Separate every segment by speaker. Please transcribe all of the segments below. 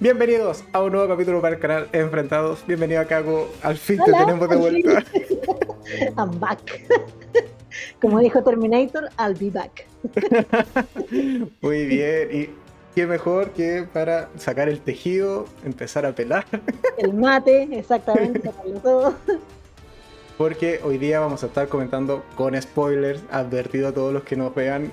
Speaker 1: Bienvenidos a un nuevo capítulo para el canal Enfrentados. Bienvenido a Caco. Al fin te tenemos de vuelta.
Speaker 2: I'm back. Como dijo Terminator, I'll be back.
Speaker 1: Muy bien. Y qué mejor que para sacar el tejido, empezar a pelar.
Speaker 2: El mate, exactamente, todo.
Speaker 1: Porque hoy día vamos a estar comentando con spoilers, advertido a todos los que nos vean.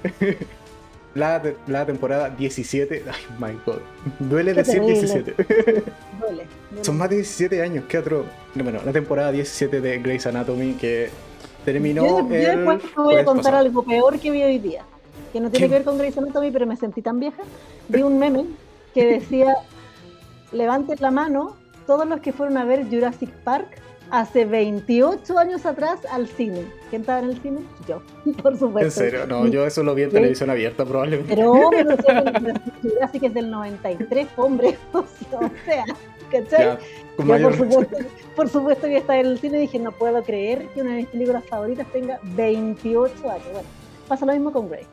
Speaker 1: La, la temporada 17. Ay, my god. Duele
Speaker 2: Qué
Speaker 1: decir
Speaker 2: terrible.
Speaker 1: 17.
Speaker 2: Duele. duele.
Speaker 1: Son más de 17 años, qué otro. Bueno, la temporada 17 de Grey's Anatomy que terminó
Speaker 2: yo, yo
Speaker 1: el
Speaker 2: después te voy a contar
Speaker 1: pasado.
Speaker 2: algo peor que vi hoy día. Que no tiene
Speaker 1: ¿Qué?
Speaker 2: que ver con Grey's Anatomy, pero me sentí tan vieja. Vi un meme que decía: Levanten la mano todos los que fueron a ver Jurassic Park hace 28 años atrás al cine. ¿Quién estaba en el cine? Yo, por supuesto.
Speaker 1: En serio, no, yo eso lo vi en
Speaker 2: Sí.
Speaker 1: televisión abierta probablemente.
Speaker 2: Pero no sé, Jurassic es del 93, hombre. O sea, ¿cachai?
Speaker 1: Ya,
Speaker 2: Yo,
Speaker 1: mayor
Speaker 2: por supuesto, por supuesto que estaba en el cine y dije, no puedo creer que una de mis películas favoritas tenga 28 años. Bueno, pasa lo mismo con Grey.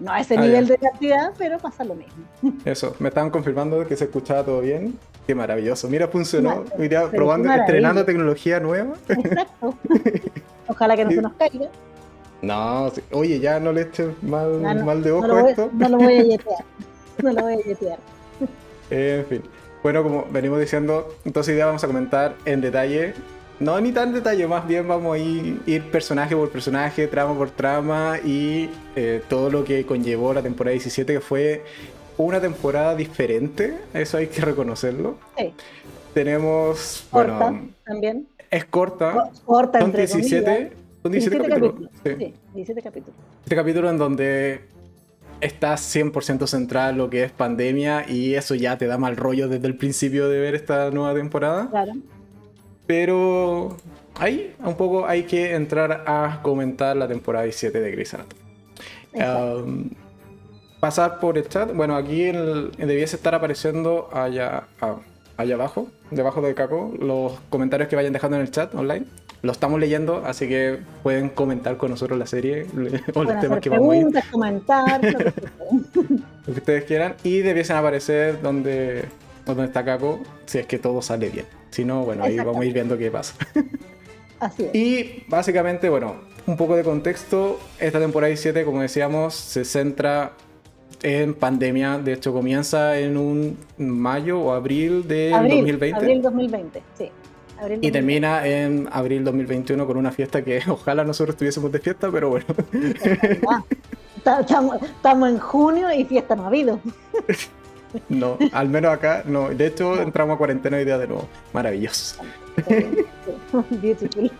Speaker 2: No a ese
Speaker 1: Ah,
Speaker 2: nivel
Speaker 1: ya.
Speaker 2: de cantidad, pero pasa lo mismo.
Speaker 1: Eso, me estaban confirmando que se escuchaba todo bien. Qué maravilloso. Mira, funcionó.
Speaker 2: Mira, pero
Speaker 1: probando, estrenando tecnología nueva.
Speaker 2: Exacto. Ojalá que no se nos caiga.
Speaker 1: No, oye, ya no le eches mal,
Speaker 2: No, no,
Speaker 1: mal de ojo
Speaker 2: no, voy,
Speaker 1: esto.
Speaker 2: no lo voy a yetear. No lo voy a yetear.
Speaker 1: En fin. Bueno, como venimos diciendo, entonces hoy día vamos a comentar en detalle. No ni tan detalle, más bien vamos a ir, ir personaje por personaje, trama por trama y eh, todo lo que conllevó la temporada 17, que fue una temporada diferente, eso hay que reconocerlo.
Speaker 2: Sí,
Speaker 1: Tenemos,
Speaker 2: corta
Speaker 1: bueno,
Speaker 2: también.
Speaker 1: es corta,
Speaker 2: Corta
Speaker 1: son
Speaker 2: entre
Speaker 1: 17,
Speaker 2: comillas.
Speaker 1: son 17, capítulos. sí.
Speaker 2: Sí, 17 capítulos.
Speaker 1: Este capítulo en donde está 100% central lo que es pandemia y eso ya te da mal rollo desde el principio de ver esta nueva temporada.
Speaker 2: Claro.
Speaker 1: Pero ahí un poco hay que entrar a comentar la temporada 17 de Grey's Anatomy.
Speaker 2: Exacto.
Speaker 1: Um, pasar por el chat. Bueno, aquí el- debiese estar apareciendo allá, allá abajo, debajo de Caco, los comentarios que vayan dejando en el chat online. Lo estamos leyendo, así que pueden comentar con nosotros la serie o los temas que vamos a ir,
Speaker 2: comentar. lo que
Speaker 1: ustedes quieran. Y debiesen aparecer donde, donde está Caco, si es que todo sale bien. Si no, bueno, ahí vamos a ir viendo qué pasa.
Speaker 2: Así es.
Speaker 1: Y básicamente, bueno, un poco de contexto. Esta temporada 17, como decíamos, se centra en pandemia. De hecho, comienza en un mayo o abril del
Speaker 2: abril,
Speaker 1: 2020.
Speaker 2: Abril 2020, sí. Abril
Speaker 1: Y
Speaker 2: 2020.
Speaker 1: termina en abril 2021 con una fiesta que ojalá nosotros estuviésemos de fiesta, pero bueno.
Speaker 2: Ta- Estamos estamos en junio y fiesta no ha habido.
Speaker 1: No, al menos acá no. De hecho, entramos a cuarentena hoy día de nuevo. Maravilloso.
Speaker 2: Beautiful.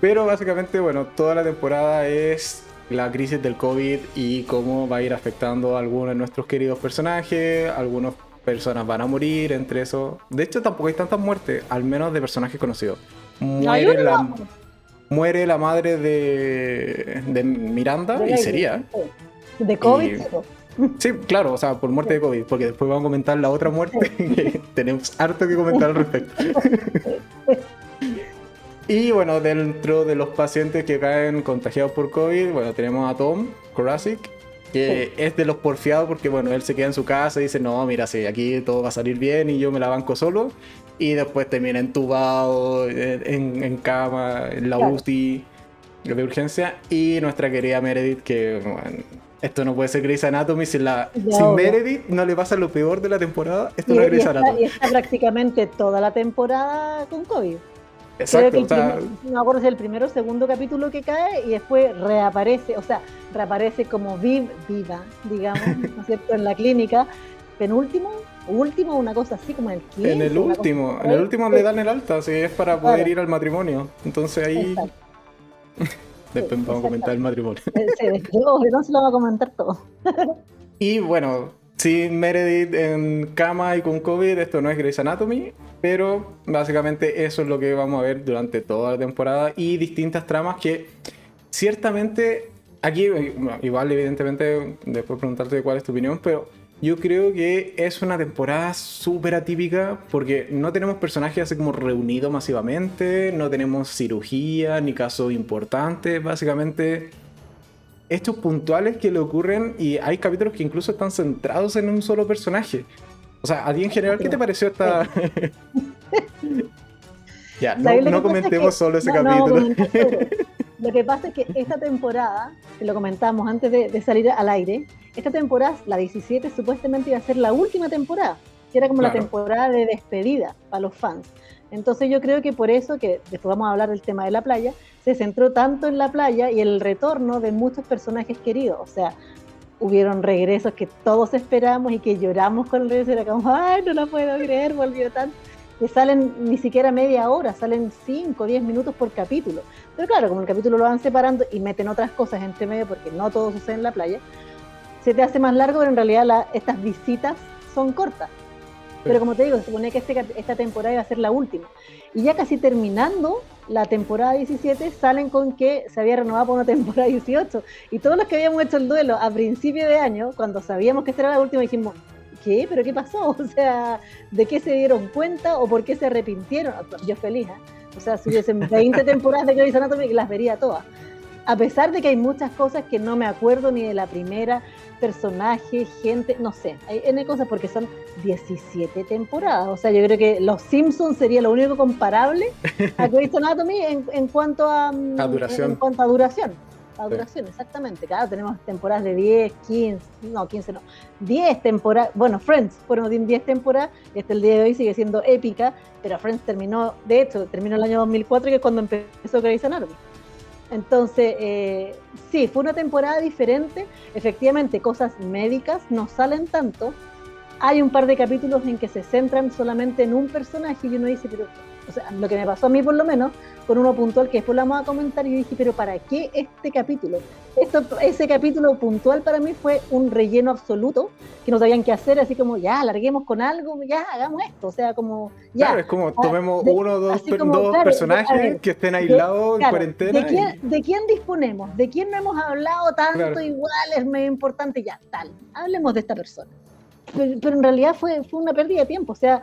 Speaker 1: Pero básicamente, bueno, toda la temporada es la crisis del COVID y cómo va a ir afectando a algunos de nuestros queridos personajes. Algunas personas van a morir, entre eso. De hecho, tampoco hay tantas muertes, al menos de personajes conocidos. Muere, la, muere la madre de, de Miranda
Speaker 2: De
Speaker 1: y sería.
Speaker 2: De COVID,
Speaker 1: Y-.
Speaker 2: Sí,
Speaker 1: claro, o sea, por muerte de COVID, porque después vamos a comentar la otra muerte que tenemos harto que comentar al respecto. Y bueno, dentro de los pacientes que caen contagiados por COVID, bueno, tenemos a Tom Korasik, que es de los porfiados porque bueno, él se queda en su casa y dice, no, mira, sí, aquí todo va a salir bien y yo me la banco solo. Y después termina entubado, en, en- en cama, en la. UCI de urgencia. Y nuestra querida Meredith, que bueno, esto no puede ser Grey's Anatomy, sin, la,
Speaker 2: Ya,
Speaker 1: sin. Meredith no le pasa lo peor de la temporada, esto
Speaker 2: Y,
Speaker 1: no es Grey's Anatomy.
Speaker 2: y está prácticamente toda la temporada con COVID.
Speaker 1: Exacto,
Speaker 2: Creo que el
Speaker 1: sea,
Speaker 2: primer- no me acuerdo si el primero o segundo capítulo que cae y después reaparece, o sea, reaparece como viv, viva, digamos, ¿no es cierto?, en la clínica. Penúltimo, último, una cosa así como en el 15.
Speaker 1: En el último, en el último le dan el alta, si es para poder
Speaker 2: Claro.
Speaker 1: ir al matrimonio. Entonces ahí después
Speaker 2: Sí,
Speaker 1: vamos a comentar el matrimonio.
Speaker 2: Sí, luego, no se lo vamos a comentar todo.
Speaker 1: Y bueno, sin Meredith en cama y con COVID, esto no es Grey's Anatomy, pero básicamente eso es lo que vamos a ver durante toda la temporada y distintas tramas que ciertamente aquí, eh, igual evidentemente después preguntarte cuál es tu opinión, pero yo creo que es una temporada súper atípica porque no tenemos personajes así como reunidos masivamente, no tenemos cirugía ni casos importantes, básicamente hechos puntuales que le ocurren y hay capítulos que incluso están centrados en un solo personaje. O sea, a ti en general, ¿qué te pareció esta... ya, no, comentemos solo ese capítulo.
Speaker 2: lo que pasa es que esta temporada, que lo comentamos antes de, salir al aire, esta temporada, la 17, supuestamente iba a ser la última temporada, que era como la temporada de despedida para los fans. Entonces yo creo que por eso, que después vamos a hablar del tema de la playa, se centró tanto en la playa y el retorno de muchos personajes queridos. O sea, hubieron regresos que todos esperamos y que lloramos con el regreso. Era como, ay, no lo puedo creer, volvió tanto. Que salen ni siquiera media hora, salen 5 o 10 minutos por capítulo. Pero claro, como el capítulo lo van separando y meten otras cosas entre medio, porque no todo sucede en la playa, se te hace más largo, pero en realidad estas visitas son cortas. Pero como te digo, se supone que este, esta temporada iba a ser la última. Y ya casi terminando la temporada 17, salen con que se había renovado por una temporada 18. Y todos los que habíamos hecho el duelo a principio de año, cuando sabíamos que esta era la última, dijimos, ¿qué? ¿Pero qué pasó? O sea, ¿de qué se dieron cuenta o por qué se arrepintieron? Yo feliz, ¿eh? O sea, si hubiesen 20 temporadas de Grey's Anatomy, las vería todas. A pesar de que hay muchas cosas que no me acuerdo ni de la primera, personaje, gente, no sé, hay N cosas porque son 17 temporadas. O sea, yo creo que Los Simpsons sería lo único comparable a Grey's Anatomy en, en cuanto a,
Speaker 1: mm, duración.
Speaker 2: En, cuanto a duración. A duración, exactamente. Claro, tenemos temporadas de 10, 15, no, 15 no, 10 temporadas. Bueno, Friends fueron 10 temporadas y hasta el día de hoy sigue siendo épica, pero Friends terminó, de hecho, terminó el año 2004, que es cuando empezó Grey's Anatomy. Entonces, eh, sí, fue una temporada diferente. Efectivamente, cosas médicas no salen tanto. Hay un par de capítulos en que se centran solamente en un personaje y uno dice, pero o sea, lo que me pasó a mí por lo menos, con uno puntual que después lo vamos a comentar, y dije, pero ¿para qué este capítulo? Esto, ese capítulo puntual para mí fue un relleno absoluto, que no sabían qué hacer, así como, ya, larguemos con algo, ya, hagamos esto, o sea, como, ya.
Speaker 1: Claro, es como, tomemos uno o dos, dos personajes que estén aislados en cuarentena.
Speaker 2: ¿de quién, ¿de quién, disponemos? ¿De quién no hemos hablado tanto igual? Es muy importante, ya, tal, hablemos de esta persona. Pero, pero, en realidad fue, fue una pérdida de tiempo. O sea,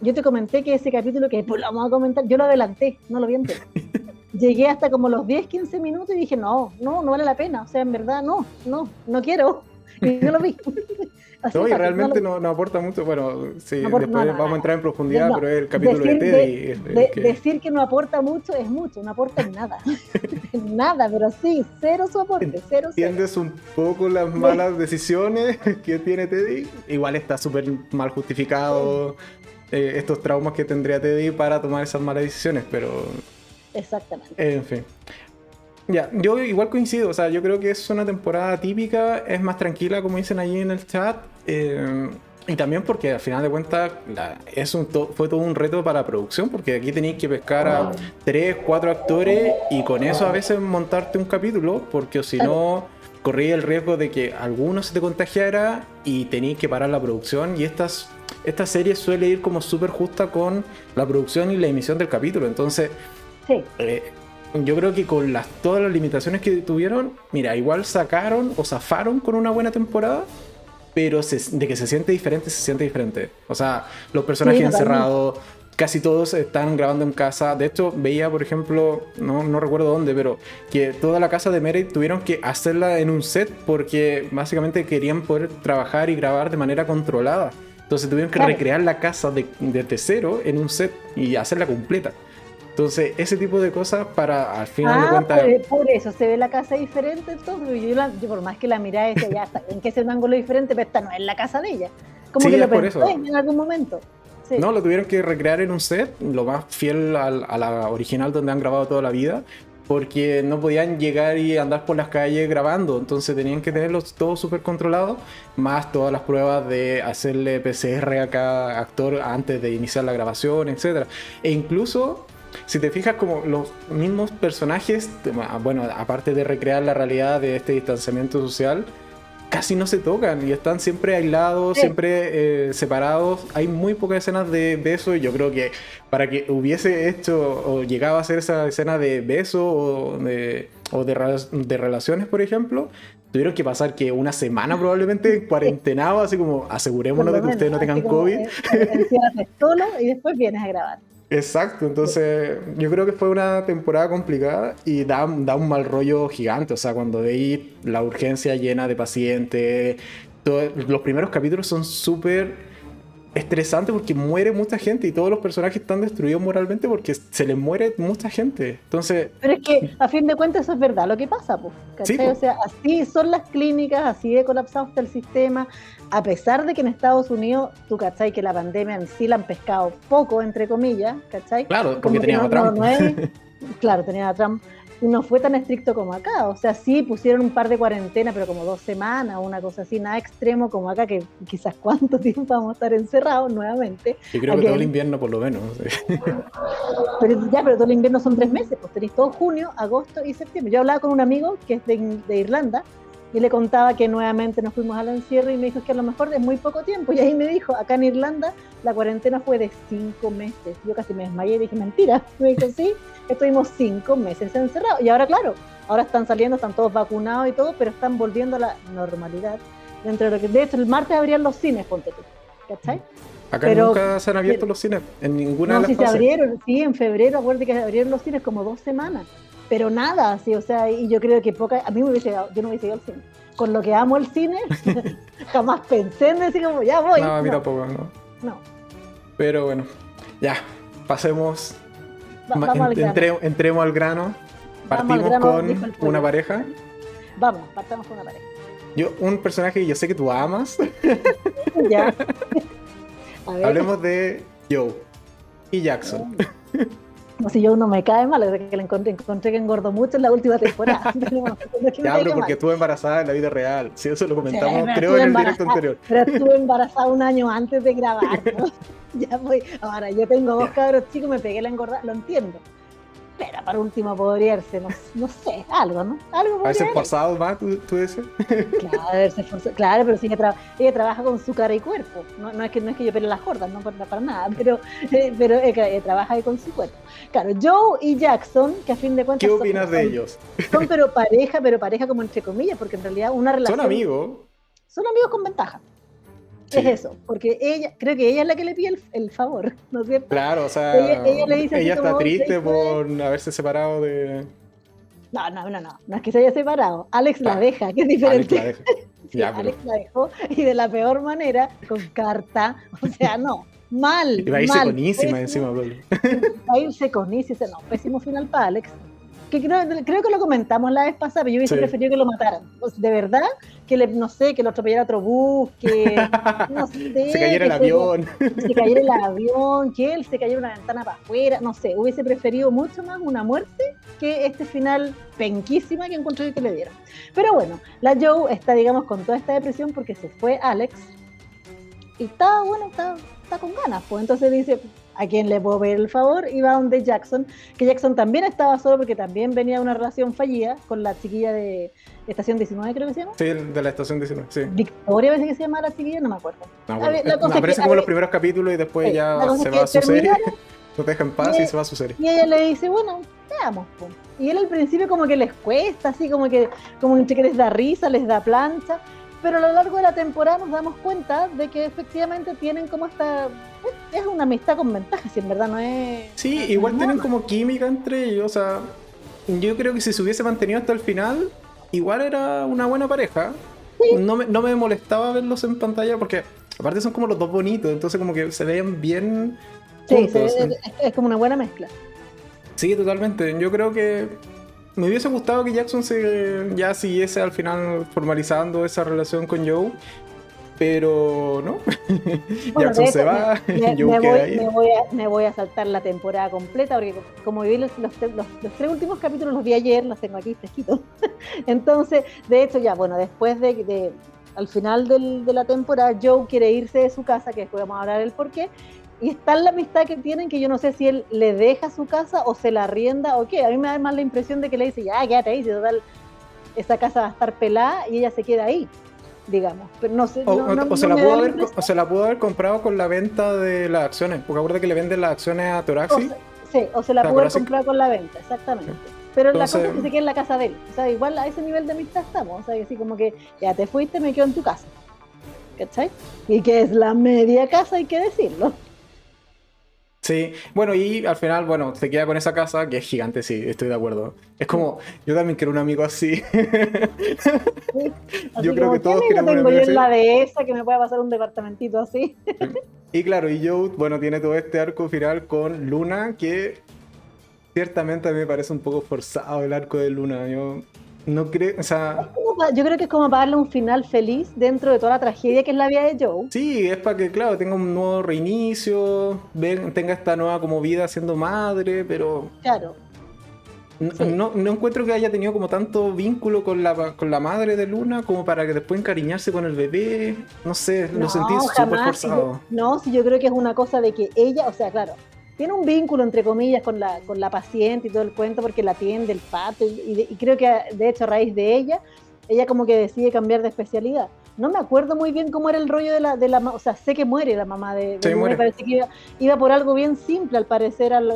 Speaker 2: yo te comenté que ese capítulo que después lo vamos a comentar, yo lo adelanté, no lo vi entero. Llegué hasta como los 10, 15 minutos y dije, no, no, no vale la pena. O sea, en verdad, no, no, no quiero. Y no lo vi.
Speaker 1: no, y realmente no, no, aporta mucho. Bueno, sí, después vamos a entrar en profundidad, pero es el capítulo de Teddy.
Speaker 2: Decir que no aporta mucho es mucho, no aporta nada. nada, pero sí, cero su aporte, cero.
Speaker 1: Entiendes un poco las malas decisiones que tiene Teddy. Igual está súper mal justificado. Eh, estos traumas que tendría Teddy para tomar esas malas decisiones, pero...
Speaker 2: Exactamente.
Speaker 1: En fin. Ya, yo igual coincido, o sea, yo creo que es una temporada típica, es más tranquila, como dicen allí en el chat, eh, y también porque al final de cuentas es un fue todo un reto para la producción, porque aquí tenéis que pescar a tres, cuatro actores y con eso a veces montarte un capítulo, porque si no corría el riesgo de que alguno se te contagiara y tenéis que parar la producción. Y estas esta serie suele ir como súper justa con la producción y la emisión del capítulo. Entonces, eh, yo creo que con las, todas las limitaciones que tuvieron, mira, igual sacaron o zafaron con una buena temporada, pero de que se siente diferente, se siente diferente. O sea, los personajes encerrados, casi todos están grabando en casa. De hecho, veía, por ejemplo, no, no recuerdo dónde, pero que toda la casa de Meredith tuvieron que hacerla en un set porque básicamente querían poder trabajar y grabar de manera controlada. Entonces tuvieron que recrear la casa de, de cero en un set y hacerla completa. Entonces, ese tipo de cosas para al final de ah,
Speaker 2: cuentas. Por, eso se ve la casa diferente, entonces. Yo, por más que la mirada ya está, en que es un ángulo diferente, pero esta no es la casa de ella. Como que lo pensé en algún momento.
Speaker 1: No, lo tuvieron que recrear en un set, lo más fiel a la original donde han grabado toda la vida, porque no podían llegar y andar por las calles grabando, entonces tenían que tenerlo todo súper controlado, más todas las pruebas de hacerle PCR a cada actor antes de iniciar la grabación, etc. E incluso, si te fijas como los mismos personajes, bueno, aparte de recrear la realidad de este distanciamiento social, casi no se tocan y están siempre aislados, siempre eh, separados. Hay muy pocas escenas de beso y yo creo que para que hubiese hecho o llegaba a ser esa escena de beso o de, o de, relaciones, por ejemplo, tuvieron que pasar que una semana probablemente cuarentenado, así como asegurémonos de que ustedes no tengan COVID.
Speaker 2: solo y después vienes a grabar.
Speaker 1: Exacto, entonces yo creo que fue una temporada complicada y da, da un mal rollo gigante, o sea, cuando veis la urgencia llena de pacientes, los primeros capítulos son súper estresante porque muere mucha gente y todos los personajes están destruidos moralmente porque se les muere mucha gente. Entonces.
Speaker 2: Pero es que a fin de cuentas eso es verdad lo que pasa, pues. O sea, así son las clínicas, así de colapsado está el sistema. A pesar de que en Estados Unidos, tú cachai que la pandemia en sí la han pescado poco, entre comillas, ¿cachai?
Speaker 1: Claro, porque tenía a Trump.
Speaker 2: claro, tenía a Trump no fue tan estricto como acá. O sea, sí pusieron un par de cuarentenas, pero como dos semanas, una cosa así, nada extremo como acá, que quizás cuánto tiempo vamos a estar encerrados nuevamente.
Speaker 1: Y creo que todo el invierno por lo menos.
Speaker 2: pero ya, pero todo el invierno son tres meses, pues tenéis todo junio, agosto y septiembre. Yo hablaba con un amigo que es de, de Irlanda y le contaba que nuevamente nos fuimos al encierro y me dijo que a lo mejor es muy poco tiempo. Y ahí me dijo, acá en Irlanda la cuarentena fue de cinco meses. Yo casi me desmayé y dije, mentira. Me dijo, sí, estuvimos cinco meses encerrados. Y ahora, claro, ahora están saliendo, están todos vacunados y todo, pero están volviendo a la normalidad. Dentro de, lo que, de hecho, el martes abrían los cines, ponte tú. ¿Cachai?
Speaker 1: Acá nunca se han abierto los cines, en ninguna de las
Speaker 2: sí se abrieron, sí, en febrero, acuérdate que abrieron los cines como dos semanas pero nada, sí, o sea, y yo creo que poca, a mí me hubiese yo no hubiese ido al cine. Con lo que amo el cine, jamás pensé en decir como, ya voy.
Speaker 1: No, a mí tampoco, no. No. Pero bueno, ya, pasemos, entremos al grano, partimos con una pareja.
Speaker 2: Vamos, partamos con una pareja.
Speaker 1: Yo, un personaje que yo sé que tú amas. ya. Hablemos de Joe y Jackson.
Speaker 2: Como si yo no me cae mal, desde que le encontré, encontré que engordó mucho en la última temporada.
Speaker 1: ya, pero porque estuve embarazada en la vida real. Sí, eso lo comentamos, creo, en el directo anterior.
Speaker 2: Pero estuve embarazada un año antes de grabar, ¿no? ya voy. Ahora, yo tengo dos cabros chicos, me pegué la engordada, lo entiendo pero para último podría ser, no, sé, algo, ¿no? Algo
Speaker 1: ¿Haberse esforzado más, tú, tú dices?
Speaker 2: Claro, claro, pero sí ella, ella, trabaja con su cara y cuerpo. No, no, es, que, no es que yo pele las gordas, no para, para nada, pero, eh, pero ella, trabaja con su cuerpo. Claro, Joe y Jackson, que a fin de cuentas.
Speaker 1: ¿Qué opinas de ellos?
Speaker 2: Son pero pareja, pero pareja como entre comillas, porque en realidad una relación.
Speaker 1: Son amigos.
Speaker 2: Son amigos con ventaja. Es eso, porque ella, creo que ella es la que le pide el, favor, ¿no es cierto?
Speaker 1: Claro, o sea, ella, está triste por haberse separado de...
Speaker 2: No, no, no, no, no es que se haya separado. Alex la deja, que es diferente. Alex la, deja. Alex la dejó y de la peor manera, con carta, o sea, no, mal.
Speaker 1: Y va a irse con Isima encima,
Speaker 2: Va a irse con no, pésimo final para Alex creo, que lo comentamos la vez pasada, pero yo hubiese preferido que lo mataran. de verdad, que le, no sé, que lo atropellara otro bus, que no sé,
Speaker 1: se cayera el avión.
Speaker 2: Se cayera el avión, que él se cayera una ventana para afuera, no sé, hubiese preferido mucho más una muerte que este final penquísima que encontré que le dieron. Pero bueno, la Joe está, digamos, con toda esta depresión porque se fue Alex y está, bueno, está, está con ganas, pues entonces dice, a quien le puedo pedir el favor, iba donde Jackson, que Jackson también estaba solo porque también venía de una relación fallida con la chiquilla de Estación 19, creo que se llama.
Speaker 1: Sí, de la Estación 19, sí.
Speaker 2: Victoria, a veces que se llama la chiquilla, no me acuerdo.
Speaker 1: No, aparece como los primeros capítulos y después ya se va a su serie. Lo deja en paz y, se va a su serie.
Speaker 2: Y ella le dice, bueno, veamos. Y él al principio como que les cuesta, así como que, como que les da risa, les da plancha pero a lo largo de la temporada nos damos cuenta de que efectivamente tienen como esta es una amistad con ventaja, si en verdad no es.
Speaker 1: Sí, igual tienen como química entre ellos. O sea, yo creo que si se hubiese mantenido hasta el final, igual era una buena pareja. No, me, no me molestaba verlos en pantalla porque, aparte, son como los dos bonitos, entonces, como que se veían bien.
Speaker 2: Sí, es, como una buena mezcla.
Speaker 1: Sí, totalmente. Yo creo que me hubiese gustado que Jackson se ya siguiese al final formalizando esa relación con Joe pero no. Jackson se va,
Speaker 2: me, me, voy, me, voy a, me, voy, a, saltar la temporada completa porque como vi los, los, tres últimos capítulos los vi ayer, los tengo aquí fresquitos. Entonces, de hecho ya, bueno, después de, de al final del, de la temporada, Joe quiere irse de su casa, que después vamos a hablar del por qué, y está la amistad que tienen que yo no sé si él le deja su casa o se la rienda o qué. A mí me da más la impresión de que le dice, ya, quédate ahí, total, esa casa va a estar pelada y ella se queda ahí digamos. Pero no sé,
Speaker 1: o, se la pudo haber, se la pudo haber comprado con la venta de las acciones, porque acuérdate que le venden las acciones a Toraxi.
Speaker 2: sí, o se la pudo haber comprado con la venta, exactamente. Pero la cosa es que se queda en la casa de él. O sea, igual a ese nivel de amistad estamos. O sea, así como que ya te fuiste, me quedo en tu casa. ¿Cachai? Y que es la media casa, hay que decirlo.
Speaker 1: Sí, bueno, y al final, bueno, se queda con esa casa que es gigante, sí, estoy de acuerdo. Es como, yo también quiero un amigo así.
Speaker 2: yo creo que todos queremos tengo un amigo yo en la dehesa que me pueda pasar un departamentito así.
Speaker 1: y claro, y Joe, bueno, tiene todo este arco final con Luna que ciertamente a mí me parece un poco forzado el arco de Luna. Yo no creo, o sea...
Speaker 2: Yo creo que es como para darle un final feliz dentro de toda la tragedia que es la vida de Joe.
Speaker 1: Sí, es para que, claro, tenga un nuevo reinicio, tenga esta nueva como vida siendo madre, pero...
Speaker 2: Claro.
Speaker 1: No, no, encuentro que haya tenido como tanto vínculo con la, con la madre de Luna como para que después encariñarse con el bebé. No sé, lo sentí súper forzado.
Speaker 2: no, sí, yo creo que es una cosa de que ella, o sea, claro, tiene un vínculo, entre comillas, con la, con la paciente y todo el cuento porque la atiende el pato y, creo que de hecho a raíz de ella, ella como que decide cambiar de especialidad. No me acuerdo muy bien cómo era el rollo de la, de la o sea, sé que muere la mamá de,
Speaker 1: sí, me
Speaker 2: parece que iba, por algo bien simple al parecer a la,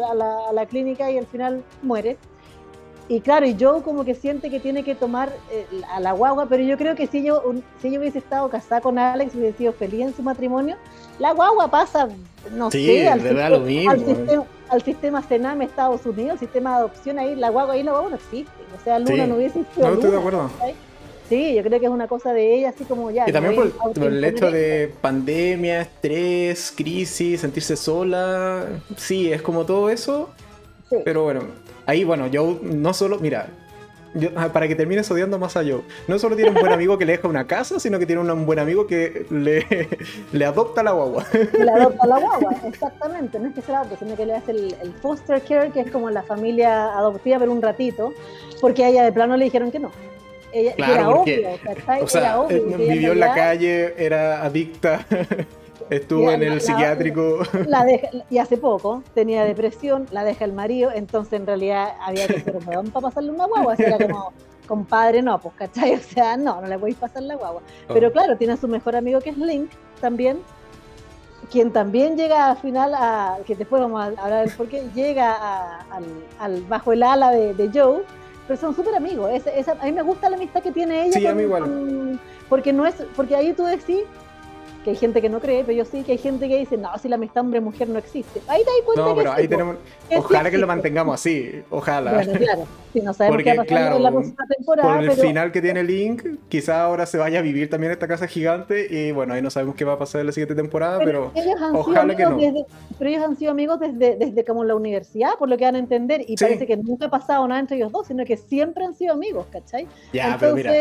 Speaker 2: a la clínica y al final muere. Y claro, y Joe como que siente que tiene que tomar eh, a la guagua, pero yo creo que si yo, si yo hubiese estado casada con Alex y hubiese sido feliz en su matrimonio, la guagua pasa, no sé, al, sistema,
Speaker 1: lo mismo,
Speaker 2: al, sistema, al sistema Sename Estados Unidos, el sistema de adopción ahí, la guagua ahí la guagua no existe. O sea, Luna no hubiese
Speaker 1: existido. No, estoy de acuerdo.
Speaker 2: Sí, yo creo que es una cosa de ella, así como ya.
Speaker 1: Y también por, el hecho de pandemia, estrés, crisis, sentirse sola. Sí, es como todo eso. Pero bueno, ahí, bueno, yo no solo, mira, ah, para que termines odiando más a Joe, no solo tiene un buen amigo que le deja una casa, sino que tiene un buen amigo que le, le adopta la guagua.
Speaker 2: Le adopta la guagua, exactamente. No es que se la adopte, sino que le hace el, foster care, que es como la familia adoptiva, pero un ratito, porque a ella de plano le dijeron que no. Ella, era obvio,
Speaker 1: o sea, eh, vivió en la calle, era adicta. Estuvo en el psiquiátrico.
Speaker 2: La y hace poco tenía depresión, la deja el marido, entonces en realidad había que ser un para pasarle una guagua. Así era como, compadre, no, pues, ¿cachai? O sea, no, no le voy a pasar la guagua. Oh. Pero claro, tiene a su mejor amigo que es Link también, quien también llega al final a, que después vamos a hablar del por qué, llega al, bajo el ala de, Joe, pero son súper amigos. a mí me gusta la amistad que tiene ella.
Speaker 1: Sí, a mí igual.
Speaker 2: porque no es, porque ahí tú decís, que hay gente que no cree, pero yo sí que hay gente que dice, no, si la amistad hombre-mujer no existe. Ahí te das cuenta
Speaker 1: no, pero ahí tenemos, ojalá que lo mantengamos así, ojalá. Bueno, claro,
Speaker 2: si no sabemos Porque, qué claro, en la próxima temporada.
Speaker 1: Por el final que tiene Link, quizá ahora se vaya a vivir también esta casa gigante y bueno, ahí no sabemos qué va a pasar en la siguiente temporada, pero, ojalá que no.
Speaker 2: pero ellos han sido amigos desde, desde como la universidad, por lo que van a entender, y parece que nunca ha pasado nada entre ellos dos, sino que siempre han sido amigos, ¿cachai?
Speaker 1: Ya, pero mira,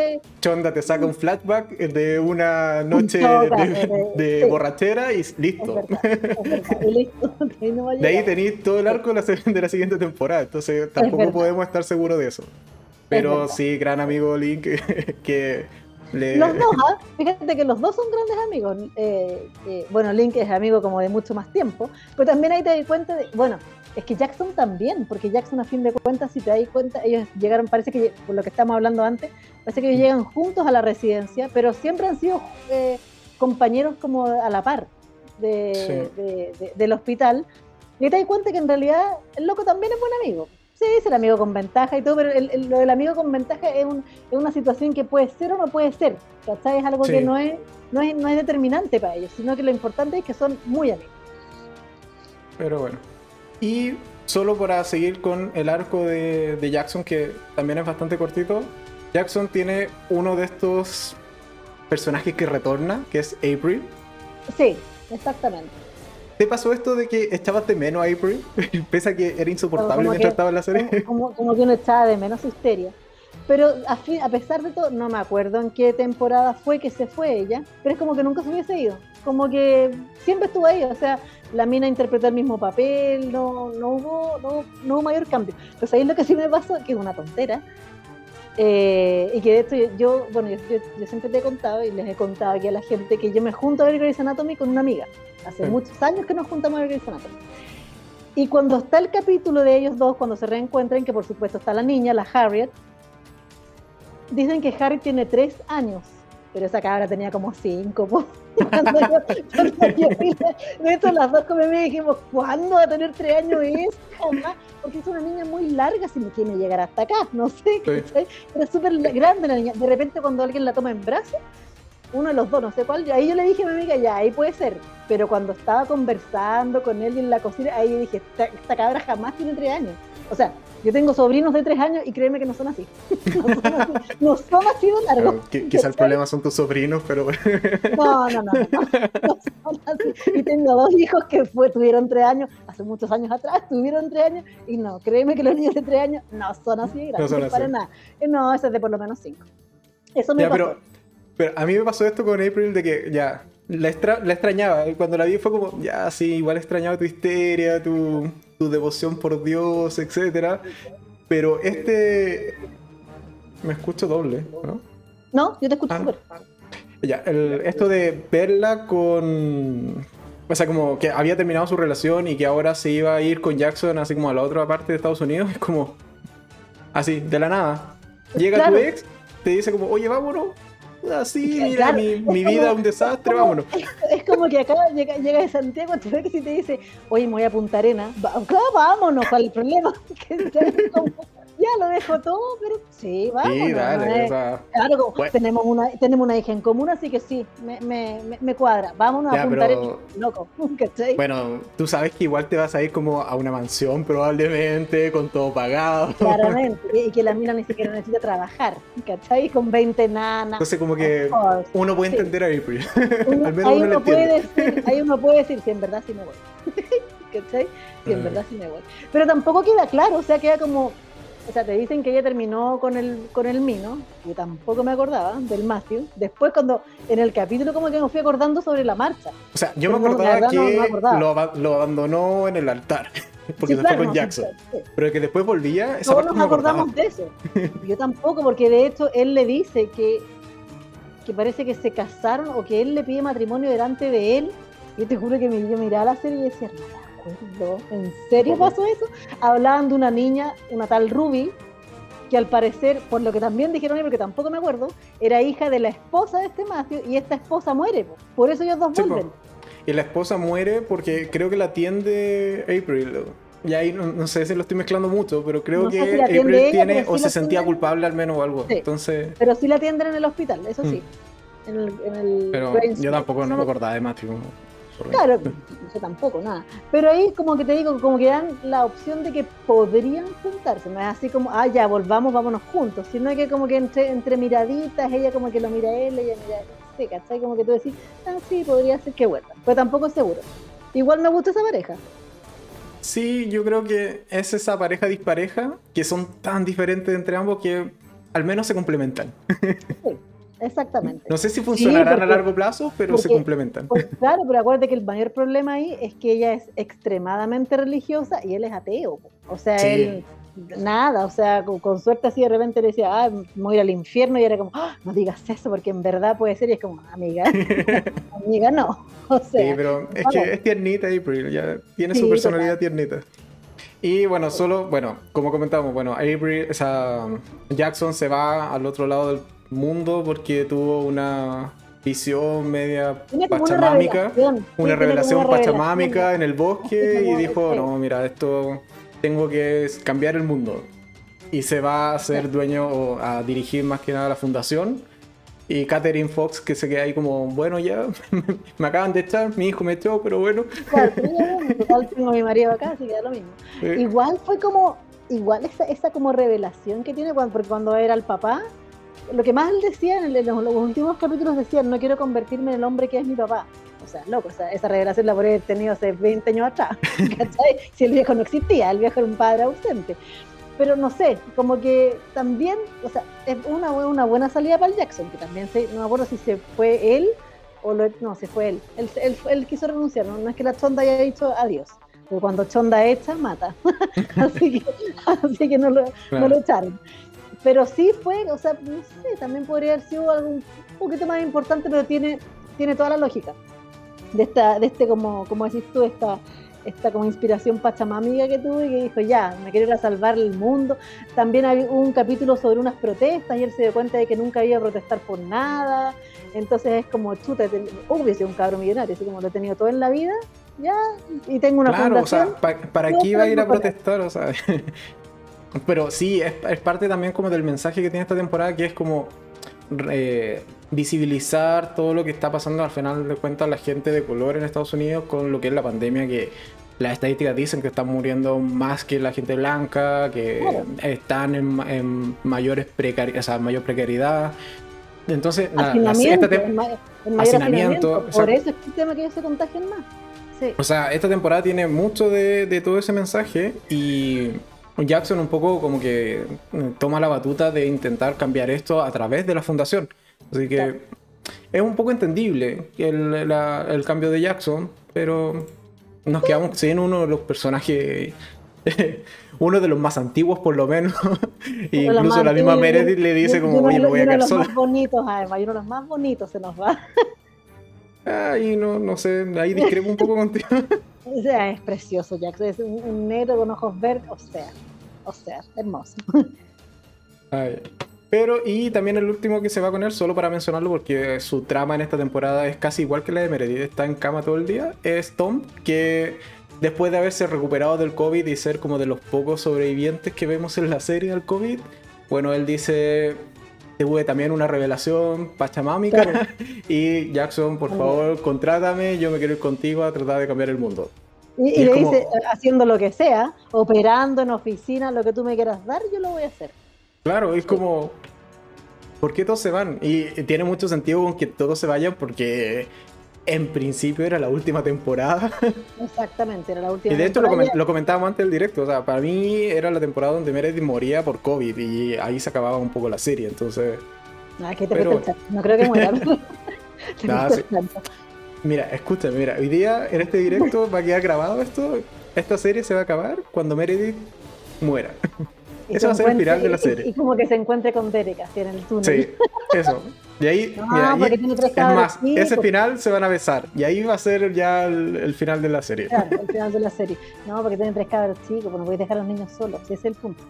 Speaker 1: Chonda te saca un flashback de una noche de, de borrachera y listo. de ahí tenéis todo el arco de la, siguiente temporada, entonces tampoco podemos estar seguros de eso. Pero sí, gran amigo Link que le...
Speaker 2: Los dos, ¿ah? fíjate que los dos son grandes amigos. Eh, eh, bueno, Link es amigo como de mucho más tiempo, pero también ahí te das cuenta de, bueno, es que Jackson también, porque Jackson a fin de cuentas, si te das cuenta, ellos llegaron, parece que por lo que estamos hablando antes, parece que ellos llegan juntos a la residencia, pero siempre han sido eh, compañeros como a la par del hospital. Y te das cuenta que en realidad el loco también es buen amigo. Sí, es el amigo con ventaja y todo, pero lo del amigo con ventaja es, una situación que puede ser o no puede ser. ¿Cachai? Es algo que no es, no, es, no es determinante para ellos, sino que lo importante es que son muy amigos.
Speaker 1: Pero bueno. Y solo para seguir con el arco de, de Jackson, que también es bastante cortito, Jackson tiene uno de estos personaje que retorna, que es April.
Speaker 2: Sí, exactamente.
Speaker 1: ¿Te pasó esto de que echabas de menos a April? Pese a que era insoportable mientras estaba en la serie.
Speaker 2: Como, como, que uno echaba de menos histeria. Pero a, a, pesar de todo, no me acuerdo en qué temporada fue que se fue ella, pero es como que nunca se hubiese ido. Como que siempre estuvo ahí, o sea, la mina interpretó el mismo papel, no, no, hubo, no, no hubo mayor cambio. Pues ahí lo que sí me pasó, que es una tontera, eh, y que de hecho yo, bueno, yo, siempre te he contado y les he contado aquí a la gente que yo me junto a ver Grey's Anatomy con una amiga. Hace muchos años que nos juntamos a ver Grey's Anatomy. Y cuando está el capítulo de ellos dos, cuando se reencuentran, que por supuesto está la niña, la Harriet, dicen que Harriet tiene tres años, pero esa cabra tenía como cinco. Cuando yo, de hecho, las dos como me dijimos, ¿cuándo va a tener tres años es? porque es una niña muy larga si me quiere llegar hasta acá, no sé, pero es súper grande la niña. De repente cuando alguien la toma en brazos, uno de los dos, no sé cuál. Ahí yo le dije a mi amiga, ya, ahí puede ser. Pero cuando estaba conversando con él en la cocina, ahí dije, esta, esta cabra jamás tiene tres años. O sea, yo tengo sobrinos de tres años y créeme que no son así. No son así, de largos.
Speaker 1: quizás el problema son tus sobrinos, pero...
Speaker 2: No, no, no, no, son así. Y tengo dos hijos que fue, tuvieron tres años, hace muchos años atrás, tuvieron tres años, y no, créeme que los niños de tres años no son así no son así. para nada. No, ese es de por lo menos cinco. Eso me pasó.
Speaker 1: Pero, pero a mí me pasó esto con April de que ya, la, la extrañaba. Cuando la vi fue como, ya, sí, igual extrañaba tu histeria, tu, tu devoción por Dios, etc. Pero este. Me escucho doble, ¿no?
Speaker 2: No, yo te escucho
Speaker 1: ah, Ya, esto de verla con. O sea, como que había terminado su relación y que ahora se iba a ir con Jackson, así como a la otra parte de Estados Unidos, es como. Así, de la nada. Llega tu ex, te dice como, oye, vámonos, así, mira, mi, mi vida es un desastre, vámonos.
Speaker 2: Es, como que acá llega, llega de Santiago, tú ves que si te dice, oye, me voy a Punta Arena, claro, vámonos, ¿cuál es el problema? ya lo dejo todo, pero sí, vamos. Sí, dale, claro, tenemos, una, tenemos una hija en común, así que sí, me, me, me cuadra. Vámonos a apuntar pero... loco.
Speaker 1: Bueno, tú sabes que igual te vas a ir como a una mansión probablemente, con todo pagado.
Speaker 2: Claramente, y que la mina ni siquiera necesita trabajar, ¿cachai? Con 20 nanas.
Speaker 1: Entonces como que uno puede entender a April. Al menos
Speaker 2: ahí uno, puede decir, ahí uno puede decir, si en verdad sí me voy. ¿cachai? Si en ah. verdad sí me voy. Pero tampoco queda claro, o sea, queda como o sea, te dicen que ella terminó con el, con el Mino, que tampoco me acordaba, del Matthew. Después, cuando en el capítulo, como que me fui acordando sobre la marcha.
Speaker 1: O sea, yo me acordaba que Lo, abandonó en el altar, porque se fue con Jackson. Pero que después volvía,
Speaker 2: esa Todos nos acordamos de eso. Yo tampoco, porque de hecho él le dice que, que parece que se casaron o que él le pide matrimonio delante de él. Yo te juro que me, yo miraba la serie y decía, ¿En serio pasó eso? Hablaban de una niña, una tal Ruby, que al parecer, por lo que también dijeron, porque tampoco me acuerdo, era hija de la esposa de este Matthew y esta esposa muere. Por eso ellos dos vuelven.
Speaker 1: Y la esposa muere porque creo que la atiende April. Y ahí no, sé si lo estoy mezclando mucho, pero creo que April tiene o se sentía culpable al menos o algo. Entonces...
Speaker 2: Pero sí la atienden en el hospital, eso sí. Mm. En el,
Speaker 1: pero yo tampoco no me acordaba de Matthew.
Speaker 2: Claro, yo tampoco, nada. Pero ahí como que te digo, como que dan la opción de que podrían juntarse. No es así como, ah, ya, volvamos, vámonos juntos. Sino que como que entre, entre miraditas, ella como que lo mira a él, ella mira a él. Sí, ¿cachai? Como que tú decís, ah, sí, podría ser que vuelva. Pero tampoco es seguro. Igual me gusta esa pareja.
Speaker 1: Sí, yo creo que es esa pareja dispareja, que son tan diferentes entre ambos que al menos se complementan.
Speaker 2: Sí. Exactamente.
Speaker 1: No sé si funcionarán a largo plazo, pero se complementan.
Speaker 2: claro, pero acuérdate que el mayor problema ahí es que ella es extremadamente religiosa y él es ateo. O sea, él nada, o sea, con, suerte así de repente le decía, ah, me voy al infierno y era como, ah, no digas eso porque en verdad puede ser y es como, amiga, amiga no. O sea,
Speaker 1: sí, pero es que es tiernita April, ya tiene su personalidad tiernita. Y bueno, solo, bueno, como comentamos, bueno, April, esa Jackson se va al otro lado del mundo porque tuvo una visión media pachamámica, una revelación, pachamámica en el bosque y dijo, no, mira, esto tengo que cambiar el mundo. Y se va a ser dueño o a dirigir más que nada la fundación. Y Catherine Fox que se queda ahí como, bueno, ya, me acaban de echar, mi hijo me echó, pero bueno.
Speaker 2: Claro, igual tengo a mi marido acá, así que da lo mismo. Igual fue como, igual esa, esa como revelación que tiene, porque cuando era el papá, lo que más él decía en, los, últimos capítulos decía, no quiero convertirme en el hombre que es mi papá. O sea, loco, esa revelación la podría haber tenido hace 20 años atrás, ¿cachai? Si el viejo no existía, el viejo era un padre ausente. Pero no sé, como que también, o sea, es una, una buena salida para el Jackson, que también se, no me acuerdo si se fue él o lo, no, se fue él. Él, él, quiso renunciar, ¿no? es que la Chonda haya dicho adiós. Porque cuando Chonda echa, mata. así, que, así que no lo, no lo echaron pero sí fue, o sea, no sé, también podría haber sido algo un poquito más importante, pero tiene, tiene toda la lógica de esta, de este como, como decís tú, esta, esta como inspiración pachamámica que tuve y que dijo, ya, me quiero ir a salvar el mundo. También hay un capítulo sobre unas protestas y él se dio cuenta de que nunca iba a protestar por nada. Entonces es como, chuta, hubiese un cabro millonario, así como lo he tenido todo en la vida, ya, y tengo una
Speaker 1: claro, O sea, ¿para qué iba a ir a protestar? O sea, Pero sí, es, parte también como del mensaje que tiene esta temporada, que es como eh, visibilizar todo lo que está pasando al final de cuentas la gente de color en Estados Unidos con lo que es la pandemia que las estadísticas dicen que están muriendo más que la gente blanca, que están en, mayores precari o sea, mayor precariedad. Entonces,
Speaker 2: la, la, esta hacinamiento, por eso es el tema que ellos se contagian más.
Speaker 1: O sea, esta temporada tiene mucho de, de todo ese mensaje y Jackson un poco como que toma la batuta de intentar cambiar esto a través de la fundación. Así que es un poco entendible el, el cambio de Jackson, pero nos quedamos sin uno de los personajes, uno de los más antiguos por lo menos. incluso la misma Meredith le dice como, oye, me voy a quedar sola.
Speaker 2: Uno de los más bonitos, además, uno de los más bonitos se nos va.
Speaker 1: Ahí no, no sé, ahí discrepo un poco contigo.
Speaker 2: O sea, es precioso Jackson, es un, negro con ojos verdes, o sea, o sea, hermoso.
Speaker 1: Pero, y también el último que se va con él, solo para mencionarlo, porque su trama en esta temporada es casi igual que la de Meredith, está en cama todo el día, es Tom, que después de haberse recuperado del COVID y ser como de los pocos sobrevivientes que vemos en la serie del COVID, bueno, él dice, tuve también una revelación pachamámica y Jackson, por favor, contrátame, yo me quiero ir contigo a tratar de cambiar el mundo.
Speaker 2: Y, le dice, haciendo lo que sea, operando en oficina, lo que tú me quieras dar, yo lo voy a hacer.
Speaker 1: Claro, es como. ¿Por qué todos se van? Y tiene mucho sentido con que todos se vayan porque en principio era la última temporada.
Speaker 2: Exactamente, era la última
Speaker 1: Y de hecho lo, comentábamos antes del directo. O sea, para mí era la temporada donde Meredith moría por COVID y ahí se acababa un poco la serie. Entonces.
Speaker 2: Ah, ¿qué te Pero... No creo que muera.
Speaker 1: Mira, escúchame, mira, hoy día en este directo va a quedar grabado esto. Esta serie se va a acabar cuando Meredith muera. Eso va a ser el final de la serie.
Speaker 2: Y, como que se encuentre con Derek así en el túnel.
Speaker 1: Sí, eso. Y ahí, mira, es más, ese final se van a besar. Y ahí va a ser ya el, final de la serie.
Speaker 2: Claro, el final de la serie. No, porque tienen tres cabros chicos, pues no a dejar a los niños solos. Ese es el punto.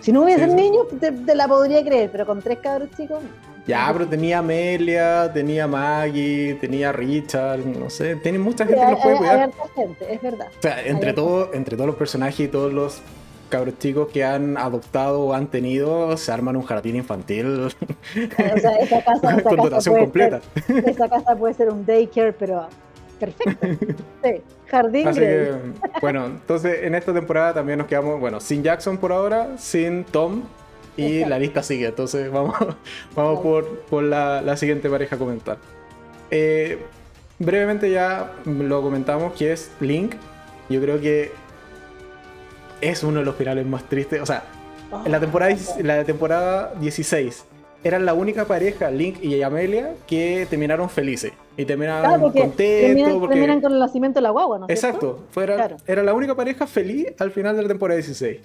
Speaker 2: Si no hubiesen niños, te, la podría creer, pero con tres cabros chicos.
Speaker 1: Ya, pero tenía Amelia, tenía Maggie, tenía Richard, no sé, tiene mucha gente que los puede cuidar.
Speaker 2: Hay gente, es verdad.
Speaker 1: O sea, entre, todo, entre todos los personajes y todos los cabros chicos que han adoptado o han tenido se arman un jardín infantil o
Speaker 2: sea, esa casa, con dotación completa. esa casa puede ser un daycare, pero perfecto. Sí, jardín.
Speaker 1: Así que, bueno, entonces en esta temporada también nos quedamos, bueno, sin Jackson por ahora, sin Tom. Y la lista sigue, entonces vamos, vamos por, por la, la, siguiente pareja a comentar. Eh, brevemente ya lo comentamos, que es Link. Yo creo que es uno de los finales más tristes. O sea, en la temporada, la temporada 16 eran la única pareja, Link y Amelia, que terminaron felices. Y terminaron contentos.
Speaker 2: Terminan, con el nacimiento de la guagua, ¿no?
Speaker 1: Exacto. Fuera, Era la única pareja feliz al final de la temporada 16.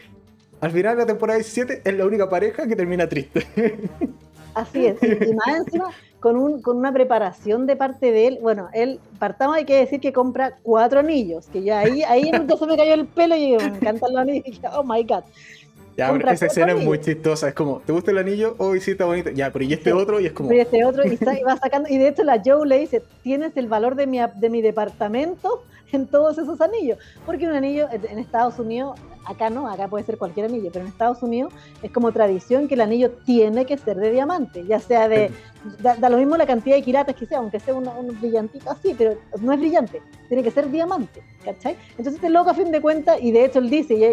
Speaker 1: Al final de la temporada 17 es la única pareja que termina triste.
Speaker 2: Así es. Y más encima, con, un, con una preparación de parte de él. Bueno, él, partamos, hay que decir que compra cuatro anillos, que ya ahí, ahí entonces me cayó el pelo y me encantan los anillos. Y dije, oh my god.
Speaker 1: Ya, esa escena es muy chistosa. Es como, ¿te gusta el anillo? Oh, sí, está bonito. Ya, pero ¿y este otro? Y es como.
Speaker 2: Y este otro, y, va sacando. Y de hecho, la Joe le dice: Tienes el valor de mi, de mi departamento en todos esos anillos. Porque un anillo en Estados Unidos acá no, acá puede ser cualquier anillo, pero en Estados Unidos es como tradición que el anillo tiene que ser de diamante, ya sea de, da, lo mismo la cantidad de quilates que sea, aunque sea un, brillantito así, pero no es brillante, tiene que ser diamante, ¿cachai? Entonces este loco a fin de cuentas, y de hecho él dice, y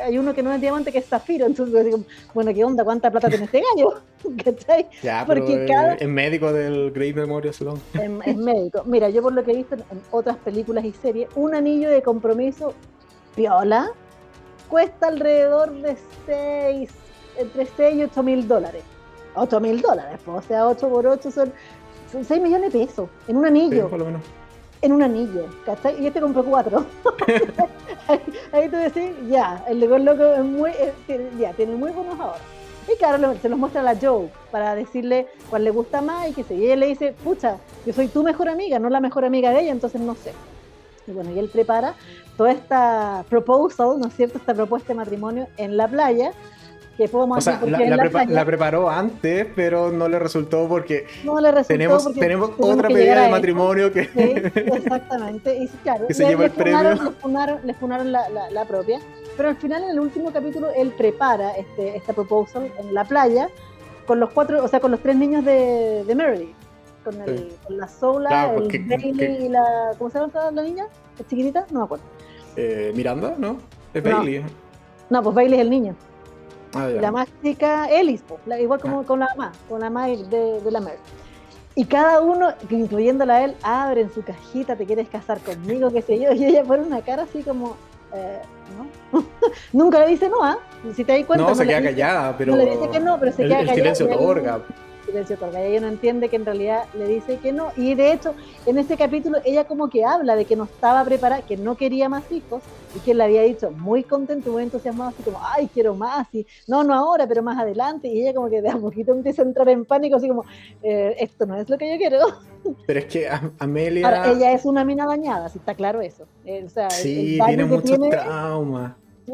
Speaker 2: hay, uno que no es diamante que es zafiro, entonces digo, bueno, ¿qué onda? ¿Cuánta plata tiene este gallo? ¿cachai?
Speaker 1: Ya, Porque cada... es médico del Great Memorial Sloan.
Speaker 2: Es, médico. Mira, yo por lo que he visto en otras películas y series, un anillo de compromiso viola cuesta alrededor de 6, entre 6 y 8 mil dólares. 8 mil dólares, o sea, 8 por 8 son, 6 millones de pesos en un anillo. por lo menos. En un anillo, ¿cachai? Y este compró 4. ahí, tú decís, ya, el de loco es muy, ya, tiene muy buenos ahora. Y claro, se los muestra a la Joe para decirle cuál le gusta más y que sé. Y ella le dice, pucha, yo soy tu mejor amiga, no la mejor amiga de ella, entonces no sé. Y bueno, y él prepara toda esta proposal, ¿no es cierto? Esta propuesta de matrimonio en la playa. Que podemos
Speaker 1: o sea, la, preparó antes, pero no le resultó porque
Speaker 2: no le resultó
Speaker 1: tenemos,
Speaker 2: porque
Speaker 1: tenemos otra medida de matrimonio que,
Speaker 2: sí, exactamente. Y claro,
Speaker 1: se llevó el premio.
Speaker 2: le funaron, la, la, propia. Pero al final, en el último capítulo, él prepara este, esta proposal en la playa con los cuatro, o sea, con los tres niños de, de Meredith. con, el, con la Sola, el Bailey y la. ¿Cómo se llama la niña? ¿Es chiquitita? No me acuerdo.
Speaker 1: Eh, Miranda, ¿no? Es Bailey.
Speaker 2: No, pues Bailey es el niño. Ah, la más chica, Ellis, igual como ah. con la mamá, con la mamá de, de la Mer. Y cada uno, incluyéndola a él, abren su cajita, te quieres casar conmigo, qué sé yo, y ella pone una cara así como, eh, ¿no? Nunca le dice no, ¿ah? Si te das cuenta.
Speaker 1: No, se queda callada, pero.
Speaker 2: No le dice que no, pero se queda
Speaker 1: callada. El silencio otorga
Speaker 2: silencio ella no entiende que en realidad le dice que no. Y de hecho, en este capítulo, ella como que habla de que no estaba preparada, que no quería más hijos, y que le había dicho muy contento, muy entusiasmado, así como, ay, quiero más, y no, no ahora, pero más adelante. Y ella como que de a poquito empieza a entrar en pánico, así como, eh, esto no es lo que yo quiero.
Speaker 1: Pero es que Amelia...
Speaker 2: ella es una mina dañada, si está claro eso. Eh, o sea,
Speaker 1: sí, tiene mucho trauma.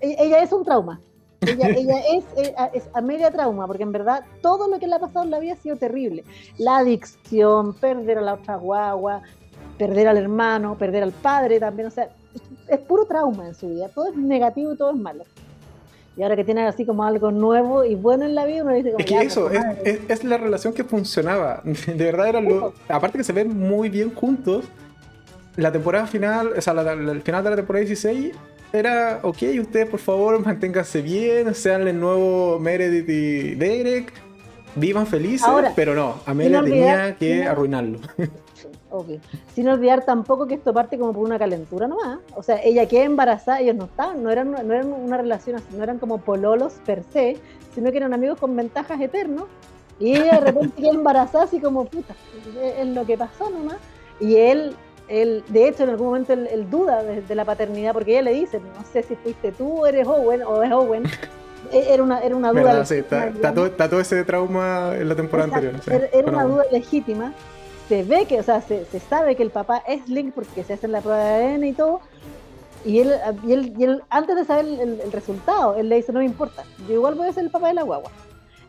Speaker 2: ella es un trauma. Ella, es, eh, es, a media trauma, porque en verdad todo lo que le ha pasado en la vida ha sido terrible. La adicción, perder a la otra guagua, perder al hermano, perder al padre también, o sea, es, puro trauma en su vida. Todo es negativo y todo es malo. Y ahora que tiene así como algo nuevo y bueno en la vida, uno dice como...
Speaker 1: Es que eso, es, es, la relación que funcionaba. De verdad era lo... Aparte que se ven muy bien juntos, la temporada final, o sea, el final de la temporada 16 era, ok, ustedes por favor manténganse bien, sean el nuevo Meredith y Derek, vivan felices, pero no, Amelia tenía que arruinarlo.
Speaker 2: Okay. Sin olvidar tampoco que esto parte como por una calentura nomás. O sea, ella queda embarazada, ellos no estaban, no eran, no eran una relación así, no eran como pololos per se, sino que eran amigos con ventajas eternos. Y ella de repente queda embarazada así como puta, es lo que pasó nomás. Y él él, de hecho, en algún momento él, duda de, la paternidad porque ella le dice, no sé si fuiste tú o eres Owen o es Owen. E, era una, era una duda.
Speaker 1: Sí, está, todo, ese trauma en la temporada anterior.
Speaker 2: Era, una duda legítima. Se ve que, o sea, se, se, sabe que el papá es Link porque se hace la prueba de ADN y todo. Y él, y él, y él antes de saber el, resultado, él le dice, no me importa, yo igual voy a ser el papá de la guagua.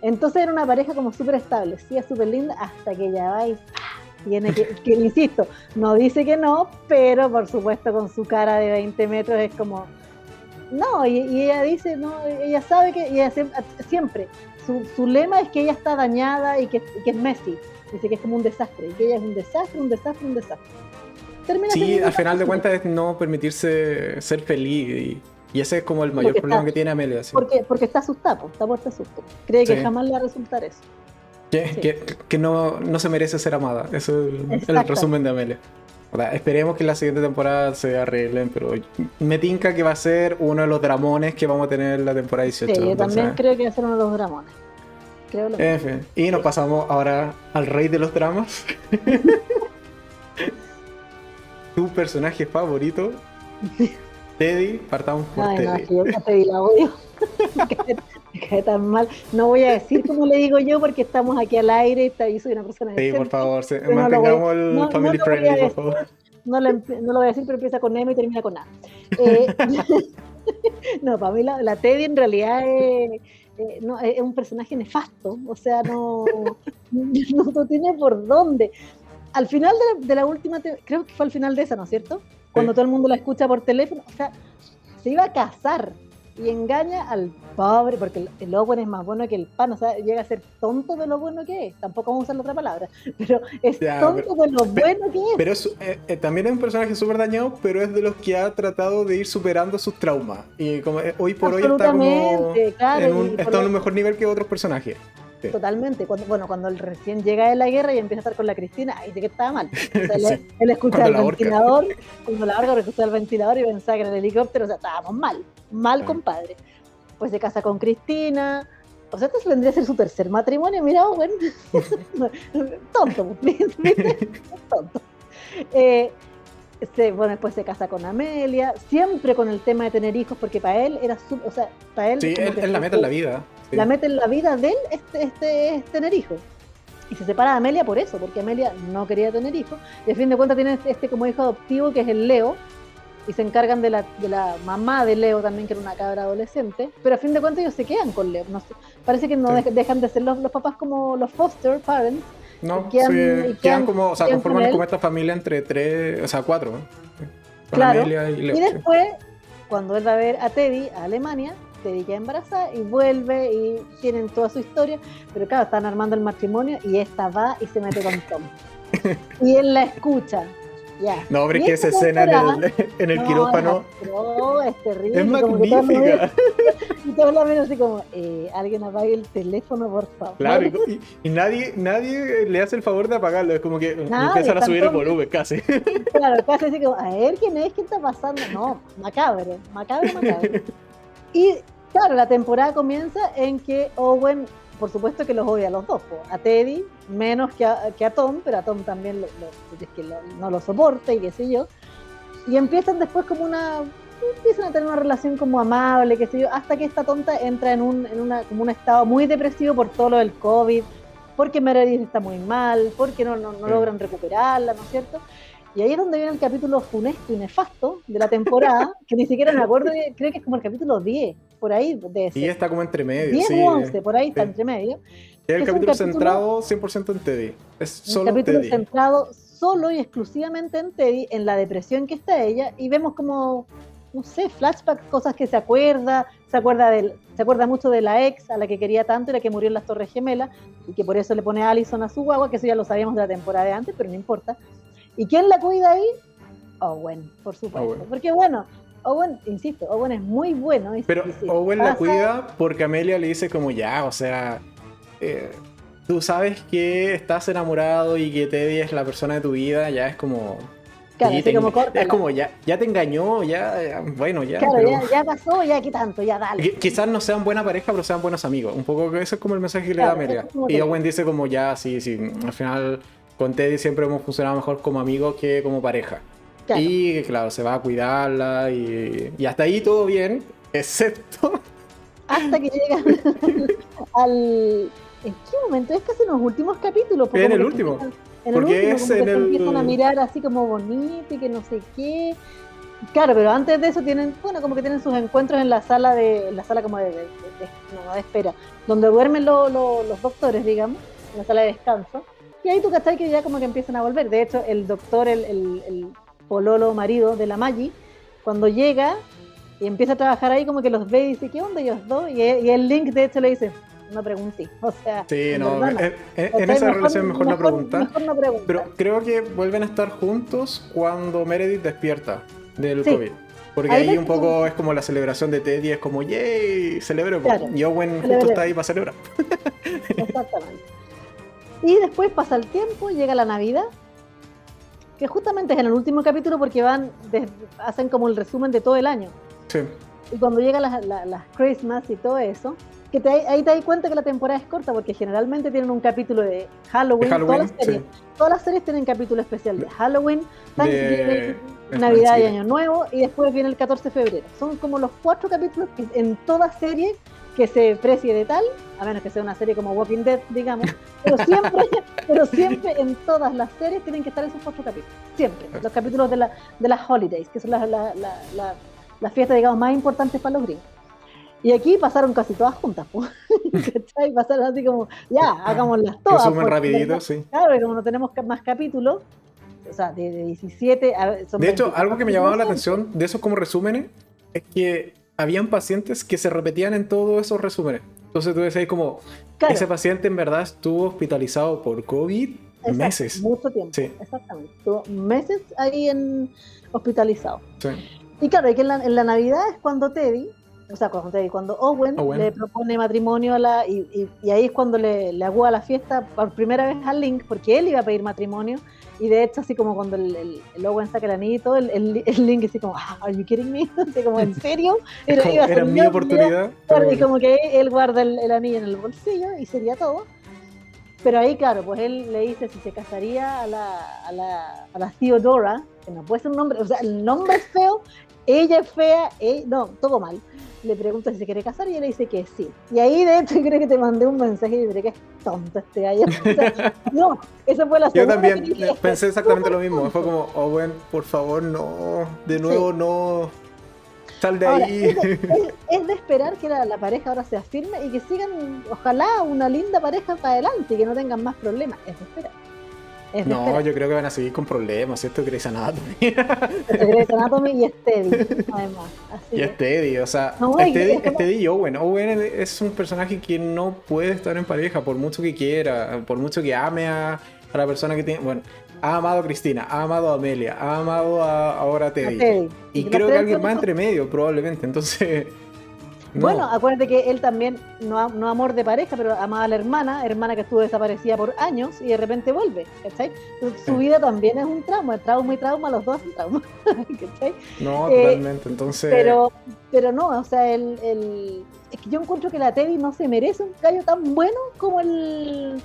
Speaker 2: Entonces era una pareja como súper establecida, súper linda, hasta que ya va y tiene que, que, insisto, no dice que no, pero por supuesto con su cara de 20 metros es como, no, y, ella dice, no, ella sabe que, ella siempre, su, su, lema es que ella está dañada y que, que, es Messi, dice que es como un desastre, y que ella es un desastre, un desastre, un desastre.
Speaker 1: Termina sí, al final de cuentas es no permitirse ser feliz y, y ese es como el mayor problema que tiene Amelia.
Speaker 2: Porque, porque está asustado, está por susto. Cree que jamás le va a resultar eso.
Speaker 1: Que, no, no, se merece ser amada. Eso es el, resumen de Amelia. esperemos que en la siguiente temporada se arreglen, pero me tinca que va a ser uno de los dramones que vamos a tener en la temporada 18.
Speaker 2: Sí, yo también creo que va a ser uno de los dramones. Creo lo
Speaker 1: Y nos pasamos ahora al rey de los dramas. tu personaje favorito, Teddy. Partamos por Teddy.
Speaker 2: No, yo Teddy la odio. Cae tan mal. No voy a decir como le digo yo porque estamos aquí al aire y soy una persona
Speaker 1: Sí, por favor, mantengamos el family friendly, por favor.
Speaker 2: No lo, no lo, voy a decir, pero empieza con M y termina con A. Eh, no, para mí la, Teddy en realidad es, eh, no, es un personaje nefasto, o sea, no, no, tiene por dónde. Al final de la, de la, última, creo que fue al final de esa, ¿no es cierto? Cuando todo el mundo la escucha por teléfono, o sea, se iba a casar y engaña al pobre, porque el, Owen es más bueno que el pan, o sea, llega a ser tonto de lo bueno que es, tampoco vamos a usar la otra palabra, pero es tonto de lo bueno que es.
Speaker 1: Pero eh, eh, también es un personaje súper dañado, pero es de los que ha tratado de ir superando sus traumas, y como eh, hoy por hoy está como en un, está en un mejor nivel que otros personajes.
Speaker 2: Totalmente. Cuando, bueno, cuando él recién llega de la guerra y empieza a estar con la Cristina, ahí sí que estaba mal. él, escucha el ventilador, cuando la larga escucha el ventilador y pensaba que en el helicóptero, o sea, estábamos mal, mal compadre. Pues se casa con Cristina. O sea, esto vendría a ser su tercer matrimonio, mira, bueno. tonto, tonto. Eh, bueno, después se casa con Amelia, siempre con el tema de tener hijos, porque para él era su, o sea, para él...
Speaker 1: Sí, él, la meta en la vida.
Speaker 2: La meta en la vida de él este, este, es tener hijos. Y se separa de Amelia por eso, porque Amelia no quería tener hijos. Y a fin de cuentas tiene este como hijo adoptivo que es el Leo, y se encargan de la, de la mamá de Leo también, que era una cabra adolescente, pero a fin de cuentas ellos se quedan con Leo. No parece que no dejan de ser los, los, papás como los foster parents.
Speaker 1: No, quedan, como, o sea, conforman como esta familia entre tres, o sea, cuatro.
Speaker 2: Claro. y, Leo, y después, cuando él va a ver a Teddy a Alemania, Teddy queda embarazada y vuelve y tienen toda su historia, pero claro, están armando el matrimonio y esta va y se mete con Tom. y él la escucha.
Speaker 1: No, hombre, que esa escena en el, en el quirófano.
Speaker 2: No, es terrible.
Speaker 1: Es magnífica.
Speaker 2: Y todos la ven así como, eh, alguien apague el teléfono, por favor.
Speaker 1: Claro, y, y, nadie, nadie le hace el favor de apagarlo. Es como que
Speaker 2: Nadie,
Speaker 1: empiezan a subir el volumen casi.
Speaker 2: Claro, casi así como, a ver quién es, qué está pasando. No, macabro, macabro, macabro. Y claro, la temporada comienza en que Owen, por supuesto que los odia a los dos, po. a Teddy menos que a, que a Tom, pero a Tom también lo- lo- es que lo- no lo soporta y qué sé yo. Y empiezan después como una, empiezan a tener una relación como amable, qué sé yo, hasta que esta tonta entra en un, en una, como un estado muy depresivo por todo lo del COVID, porque Meredith está muy mal, porque no, no, no
Speaker 1: Sí.
Speaker 2: logran recuperarla, ¿no es cierto? Y ahí es donde viene el capítulo funesto y nefasto de la temporada, que ni siquiera me acuerdo, creo que es como el capítulo 10, por ahí de ese.
Speaker 1: Y está como entre medio.
Speaker 2: 10
Speaker 1: sí.
Speaker 2: o 11, por ahí está entre medio.
Speaker 1: Es el
Speaker 2: es un
Speaker 1: capítulo
Speaker 2: capítulo-
Speaker 1: centrado 100% en Teddy. Es
Speaker 2: Un
Speaker 1: solo
Speaker 2: capítulo
Speaker 1: Teddy.
Speaker 2: centrado solo y exclusivamente en Teddy, en la depresión que está ella, y vemos como, no sé, flashbacks, cosas que se acuerda, se acuerda del, se acuerda mucho de la ex a la que quería tanto y la que murió en las Torres Gemelas, y que por eso le pone a Allison a su guagua, que eso ya lo sabíamos de la temporada de antes, pero no importa. ¿Y quién la cuida ahí? Owen, por supuesto.
Speaker 1: Owen.
Speaker 2: Porque bueno, Owen, insisto, Owen es muy bueno. y-
Speaker 1: Pero
Speaker 2: y
Speaker 1: Owen la cuida porque Amelia le dice como ya, o sea, eh, tú sabes que estás enamorado y que Teddy es la persona de tu vida, ya es como...
Speaker 2: Claro, así
Speaker 1: te-
Speaker 2: como
Speaker 1: es como ya, ya te engañó, ya, ya, bueno, ya.
Speaker 2: Claro,
Speaker 1: pero-
Speaker 2: ya, ya pasó, ya qué tanto, ya dale.
Speaker 1: Qui- Quizás no sean buena pareja, pero sean buenos amigos. Un poco que ese es como el mensaje que le da Amelia. Y
Speaker 2: que-
Speaker 1: Owen dice como ya, sí, sí, al final con Teddy siempre hemos funcionado mejor como amigos que como pareja.
Speaker 2: Claro.
Speaker 1: Y claro, se va a cuidarla y, y hasta ahí todo bien, excepto...
Speaker 2: hasta que llegan al. ¿En qué momento? Es casi en los últimos capítulos. porque
Speaker 1: En el último,
Speaker 2: empiezan- En
Speaker 1: porque
Speaker 2: el último,
Speaker 1: es
Speaker 2: que
Speaker 1: el-
Speaker 2: empiezan a mirar así como bonito y que no sé qué. Claro, pero antes de eso tienen, bueno, como que tienen sus encuentros en la sala de, en la sala como de, de- de- de- no, no, de espera, donde duermen lo- lo- los doctores, digamos, en la sala de descanso. Y ahí tú cachai que ya como que empiezan a volver. De hecho, el doctor, el, el- el pololo marido de la Maggie, cuando llega y empieza a trabajar ahí, como que los ve y dice, ¿qué onda ellos dos? Y, el- y el Link, de hecho, le dice, no pregunté. O sea,
Speaker 1: Sí,
Speaker 2: en
Speaker 1: no,
Speaker 2: verdad no.
Speaker 1: en, en- en esa relación mejor, no preguntar.
Speaker 2: Mejor no preguntar.
Speaker 1: Pero creo que vuelven a estar juntos cuando Meredith despierta del
Speaker 2: Sí.
Speaker 1: COVID. Porque
Speaker 2: Ahí
Speaker 1: ahí, un
Speaker 2: que-
Speaker 1: poco es como la celebración de Teddy, es como, ¡yay! Celebremos.
Speaker 2: Claro,
Speaker 1: Y Owen justo
Speaker 2: celebremos.
Speaker 1: está ahí para celebrar.
Speaker 2: Exactamente. Y después pasa el tiempo, llega la Navidad, que justamente es en el último capítulo porque van, hacen como el resumen de todo el año.
Speaker 1: Sí.
Speaker 2: Y cuando llegan las, la- las Christmas y todo eso, que te, ahí te das cuenta que la temporada es corta porque generalmente tienen un capítulo de Halloween,
Speaker 1: De Halloween,
Speaker 2: todas, las series,
Speaker 1: sí.
Speaker 2: todas las series tienen capítulo especial de Halloween,
Speaker 1: De-
Speaker 2: Navidad y. Año Nuevo, y después viene el 14 de febrero. Son como los cuatro capítulos que en toda serie que se precie de tal, a menos que sea una serie como Walking Dead, digamos, pero siempre, pero siempre en todas las series tienen que estar esos cuatro capítulos. Siempre. Los capítulos de, la, de las holidays, que son las la, la- la- fiestas, digamos, más importantes para los gringos. Y aquí pasaron casi todas juntas, po. ¿cachai? Pasaron así como, ya, hagámoslas todas.
Speaker 1: Resumen
Speaker 2: porque,
Speaker 1: rapidito, sí.
Speaker 2: Claro, y como no tenemos más capítulos, o sea, de, de 17 a son
Speaker 1: De hecho,
Speaker 2: 24
Speaker 1: algo que me llamaba la atención de esos como resúmenes es que habían pacientes que se repetían en todos esos resúmenes. Entonces tú decías como,
Speaker 2: Claro,
Speaker 1: ese paciente en verdad estuvo hospitalizado por COVID
Speaker 2: exacto,
Speaker 1: meses.
Speaker 2: Mucho tiempo,
Speaker 1: Sí.
Speaker 2: exactamente. Estuvo meses ahí en hospitalizado.
Speaker 1: Sí.
Speaker 2: Y claro, que en la, en la Navidad es cuando Teddy, o sea, cuando Teddy, cuando Owen,
Speaker 1: Owen.
Speaker 2: le propone matrimonio a la, y, y- y ahí es cuando le, le agua la fiesta por primera vez al Link, porque él iba a pedir matrimonio, y de hecho así como cuando el, el- el Owen saca el anillo, el, el, el Link así como, ah, are you kidding me? Así como, ¿en serio?
Speaker 1: Era,
Speaker 2: iba a ser
Speaker 1: mi oportunidad.
Speaker 2: Y como que él guarda el, anillo en el bolsillo y sería todo. Pero ahí, claro, pues él le dice si se casaría a la, a la, a la Theodora, que no puede ser un nombre, o sea, el nombre es feo, ella es fea, eh, no, todo mal. Le pregunta si se quiere casar y él le dice que sí. Y ahí, de hecho, creo que te mandé un mensaje y diré que es tonto este gallo. O sea, no, esa fue la
Speaker 1: Yo
Speaker 2: segunda
Speaker 1: también
Speaker 2: que dije,
Speaker 1: pensé exactamente lo mismo. Fue como, Owen, por favor, no. De nuevo, no. Sal de
Speaker 2: Ahora,
Speaker 1: ahí.
Speaker 2: es, de, es- es de esperar que la, la pareja ahora sea firme y que sigan, ojalá, una linda pareja para adelante y que no tengan más problemas. Es de esperar.
Speaker 1: No, yo creo que van a seguir con problemas, ¿cierto? Grey's Anatomy.
Speaker 2: Grey's Anatomy y Steady, además.
Speaker 1: y Steady, o sea, Steady, y Owen. Owen es un personaje que no puede estar en pareja por mucho que quiera, por mucho que ame a, la persona que tiene. Bueno, ha amado a Cristina, ha amado a Amelia, ha amado a, ahora a Teddy. Y, creo que alguien más entre medio, probablemente. Entonces.
Speaker 2: Bueno, acuérdate que él también, no, no amor de pareja, pero amaba a la hermana, hermana que estuvo desaparecida por años y de repente vuelve, ¿cachai? su vida también es un trauma, el trauma y trauma, los dos son trauma,
Speaker 1: ¿cachai? No, eh, totalmente, entonces...
Speaker 2: Pero, pero no, o sea, el, el, es que yo encuentro que la Teddy no se merece un gallo tan bueno como el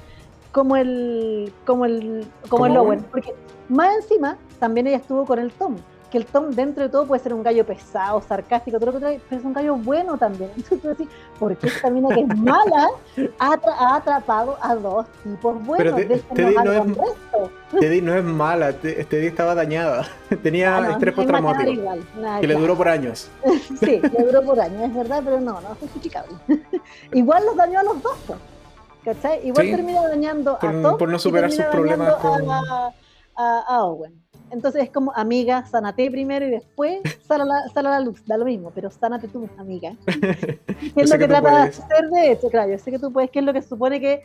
Speaker 2: como el como el como el Owen, porque más encima también ella estuvo con el Tom, que el Tom dentro de todo puede ser un gallo pesado, sarcástico, todo lo que pero es un gallo bueno también. Entonces tú ¿por qué esta mina que es mala ha, atrapado a dos tipos buenos?
Speaker 1: Pero Teddy, no es, Teddy no es mala, Teddy estaba dañada. Tenía ah, estrés postraumático. Que le duró por años.
Speaker 2: sí, le duró por años, es verdad, pero no, no es justificable. igual los dañó a los dos, ¿cachai? Igual termina dañando a Tom
Speaker 1: por no superar sus problemas con...
Speaker 2: a Owen. Entonces es como, amiga, sánate primero y después sale a la, a la luz. Da lo mismo, pero sánate tú, amiga. ¿Qué es lo que, trata de hacer de hecho? Claro, yo sé que tú puedes, ¿qué es lo que supone que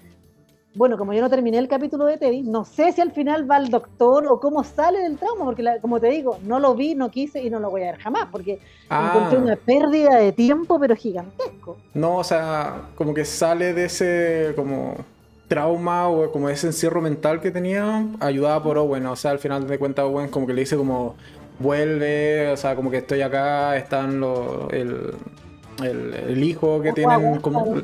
Speaker 2: bueno, como yo no terminé el capítulo de Teddy, no sé si al final va al doctor o cómo sale del trauma, porque como te digo, no lo vi, no quise y no lo voy a ver jamás, porque ah. encontré una pérdida de tiempo, pero gigantesco.
Speaker 1: No, o sea, como que sale de ese, como trauma o como ese encierro mental que tenía, ayudada por Owen. O sea, al final de cuentas Owen como que le dice como vuelve, o sea, como que estoy acá, están los, el, el, hijo que tienen como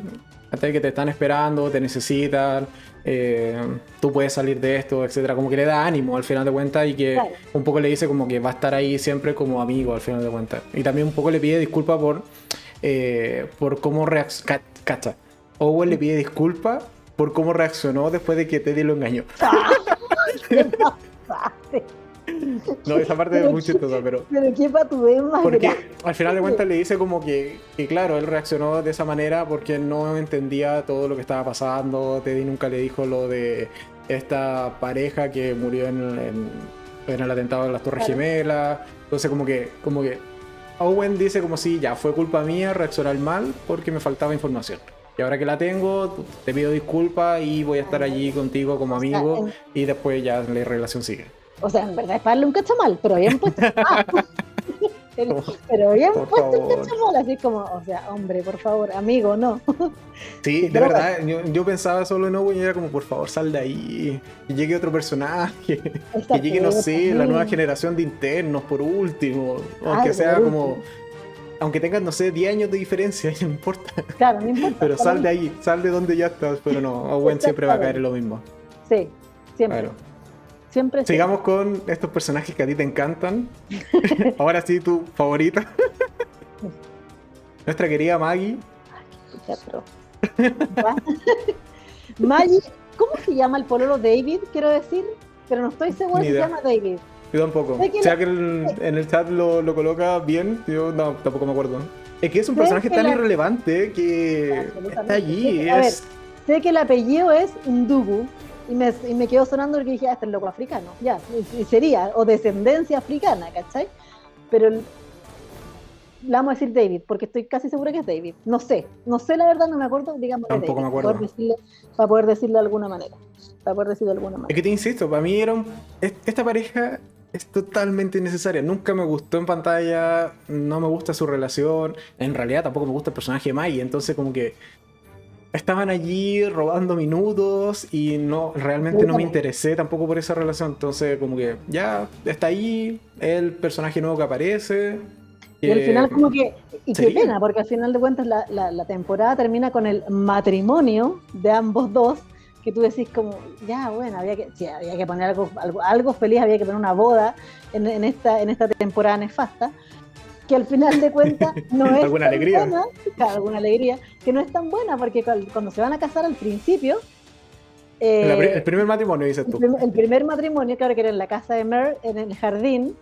Speaker 1: que te están esperando, te necesitan, eh, tú puedes salir de esto, etcétera, como que le da ánimo al final de cuentas y que un poco le dice como que va a estar ahí siempre como amigo al final de cuentas. Y también un poco le pide disculpas por, eh, por cómo reacciona. Owen le pide disculpas por cómo reaccionó después de que Teddy lo engañó. no, esa parte es muy chistosa, pero.
Speaker 2: Pero qué más
Speaker 1: Porque al final de cuentas le dice como que, que, claro, él reaccionó de esa manera porque no entendía todo lo que estaba pasando. Teddy nunca le dijo lo de esta pareja que murió en, en, el atentado de las Torres Gemelas. Entonces, como que, como que Owen dice como si ya fue culpa mía reaccionar mal porque me faltaba información. Y ahora que la tengo, te pido disculpas y voy a estar allí contigo como amigo y después ya la relación sigue.
Speaker 2: O sea, en verdad es para darle un cachamal, pero bien puesto. pero bien puesto un cachamal, así como, o sea, hombre, por favor, amigo, no.
Speaker 1: Sí, de verdad, yo, pensaba solo en Owen y era como, por favor, sal de ahí, y llegue otro personaje, que llegue, no sé, la nueva generación de internos, por último, aunque sea como aunque tengas, no sé, 10 años de diferencia, no importa.
Speaker 2: Claro, no importa.
Speaker 1: Pero sal de ahí, sal de donde ya estás, pero no, Owen siempre va a caer en lo mismo.
Speaker 2: Sí, siempre. Siempre.
Speaker 1: Sigamos con estos personajes que a ti te encantan. Ahora sí, tu favorita. Nuestra querida Maggie.
Speaker 2: Maggie, ¿cómo se llama el pololo David? Quiero decir, pero no estoy segura si se llama David.
Speaker 1: Yo tampoco. O sea que en el chat lo, lo, coloca bien, yo no, tampoco me acuerdo. Es que es un personaje tan irrelevante que está allí. A ver,
Speaker 2: sé que el apellido es Ndugu y me, y me quedo sonando porque dije, ah, este es loco africano, ya, y sería, o descendencia africana, ¿cachai? Pero le vamos a decir David, porque estoy casi segura que es David. No sé, no sé la verdad, no me acuerdo, digamos.
Speaker 1: Tampoco me acuerdo. Para poder,
Speaker 2: decirle, para poder decirle de alguna manera. Para poder decirlo de alguna manera.
Speaker 1: Es que te insisto, para mí era un, esta pareja es totalmente innecesaria. Nunca me gustó en pantalla, no me gusta su relación. En realidad tampoco me gusta el personaje de Maggie. Entonces como que estaban allí robando minutos y no realmente no me interesé tampoco por esa relación. Entonces como que ya está ahí el personaje nuevo que aparece.
Speaker 2: Y al final como que, y qué pena, porque al final de cuentas la, la temporada termina con el matrimonio de ambos dos que tú decís como, ya, bueno, había que, había que poner algo, algo, feliz, había que poner una boda en, en, esta, en esta temporada nefasta, que al final de cuentas no es
Speaker 1: ¿Alguna tan alegría?
Speaker 2: buena, alguna alegría, que no es tan buena, porque cuando se van a casar al principio...
Speaker 1: Eh, el primer matrimonio, dices tú.
Speaker 2: El, primer matrimonio, claro que era en la casa de Mer, en el jardín,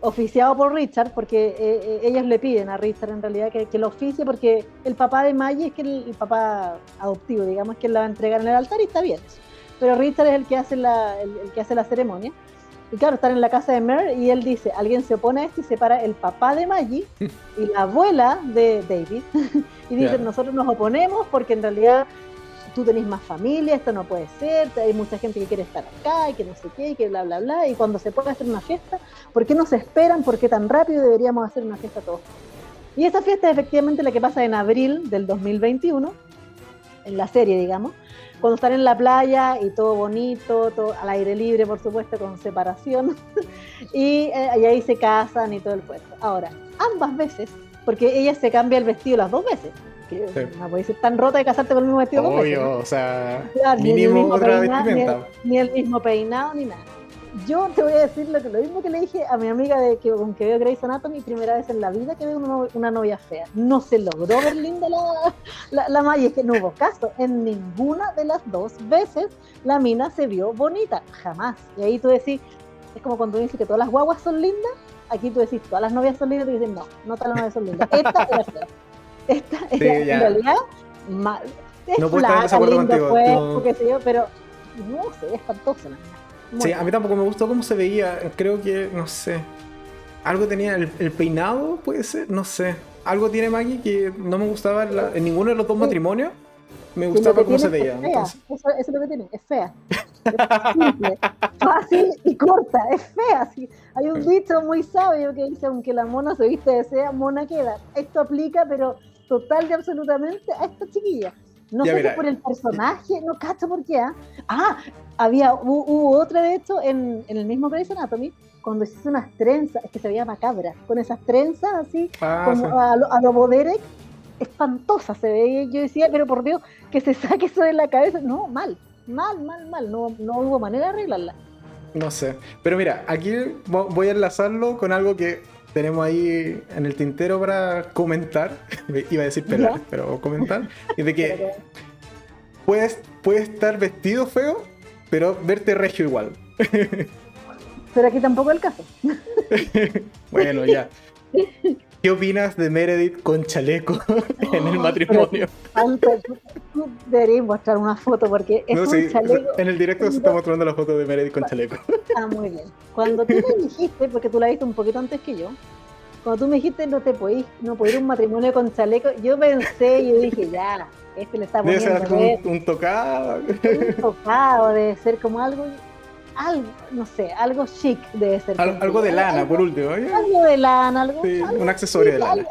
Speaker 2: oficiado por Richard, porque eh, eh, ellas le piden a Richard en realidad que, lo oficie, porque el papá de Maggie es que el, papá adoptivo, digamos, que la va a entregar en el altar y está bien. pero Richard es el que hace la, el, que hace la ceremonia. Y claro, están en la casa de Mer y él dice, alguien se opone a esto y separa el papá de Maggie y la abuela de David. y dicen, nosotros nos oponemos porque en realidad tú tenés más familia, esto no puede ser, hay mucha gente que quiere estar acá y que no sé qué, y que bla, bla, bla. Y cuando se puede hacer una fiesta, ¿por qué no se esperan? ¿Por qué tan rápido deberíamos hacer una fiesta todos? Y esa fiesta es efectivamente la que pasa en abril del 2021, en la serie, digamos, cuando están en la playa y todo bonito, todo al aire libre, por supuesto, con separación, y, eh, ahí se casan y todo el puesto. Ahora, ambas veces, porque ella se cambia el vestido las dos veces, que no puede ser tan rota de casarte con el mismo vestido
Speaker 1: Obvio, o sea, mínimo otra vestimenta.
Speaker 2: ni el mismo peinado, ni nada yo te voy a decir lo, que, lo mismo que le dije a mi amiga de que con que veo Grey's Anatomy, primera vez en la vida que veo una, novia fea. No se logró ver linda la, la, la es que no hubo caso. En ninguna de las dos veces la mina se vio bonita, jamás. Y ahí tú decís, es como cuando dices que todas las guaguas son lindas, aquí tú decís, todas las novias son lindas, y tú dices, no, no todas las novias son lindas. Esta era fea. Esta era, en realidad. Es no flaca, linda, no. qué sé yo, pero no sé, es espantosa la.
Speaker 1: Sí, a mí tampoco me gustó cómo se veía. Creo que, no sé. Algo tenía el, peinado, puede ser, no sé. Algo tiene Maggie que no me gustaba en, ninguno de los dos matrimonios. Me gustaba cómo se veía.
Speaker 2: Eso, es lo que tiene, es fea. Es simple, fácil y corta, es fea. Sí. Hay un dicho muy sabio que dice, aunque la mona se viste de sea, mona queda. Esto aplica, pero total y absolutamente a esta chiquilla. No sé si por el personaje, no cacho por qué. ¿ah? ah, había, hubo, otra de esto en, en, el mismo Grey's Anatomy, cuando hizo unas trenzas, es que se veía macabra, con esas trenzas así, ah, como a, lo, a lo espantosa se veía. Yo decía, pero por Dios, que se saque eso de la cabeza. No, mal, mal, mal, mal. No, no hubo manera de arreglarla.
Speaker 1: No sé. Pero mira, aquí voy a enlazarlo con algo que tenemos ahí en el tintero para comentar. Iba a decir pelar, pero comentar. Y de que puedes, puedes estar vestido feo, pero verte regio igual.
Speaker 2: Pero aquí tampoco es el caso.
Speaker 1: bueno, ya. ¿Qué opinas de Meredith con chaleco en el matrimonio?
Speaker 2: Tú deberías mostrar una foto porque es un chaleco.
Speaker 1: En el directo se está mostrando la foto de Meredith con chaleco.
Speaker 2: Ah, muy bien. Cuando tú me dijiste, porque tú la viste un poquito antes que yo, cuando tú me dijiste no te podís, no podés ir a un matrimonio con chaleco, yo pensé y yo dije, ya, este le está poniendo.
Speaker 1: Debe ser un, un tocado.
Speaker 2: Un tocado, debe ser como algo algo, no sé, algo chic debe ser.
Speaker 1: algo de lana, por último.
Speaker 2: Algo de lana, algo. un
Speaker 1: accesorio de lana.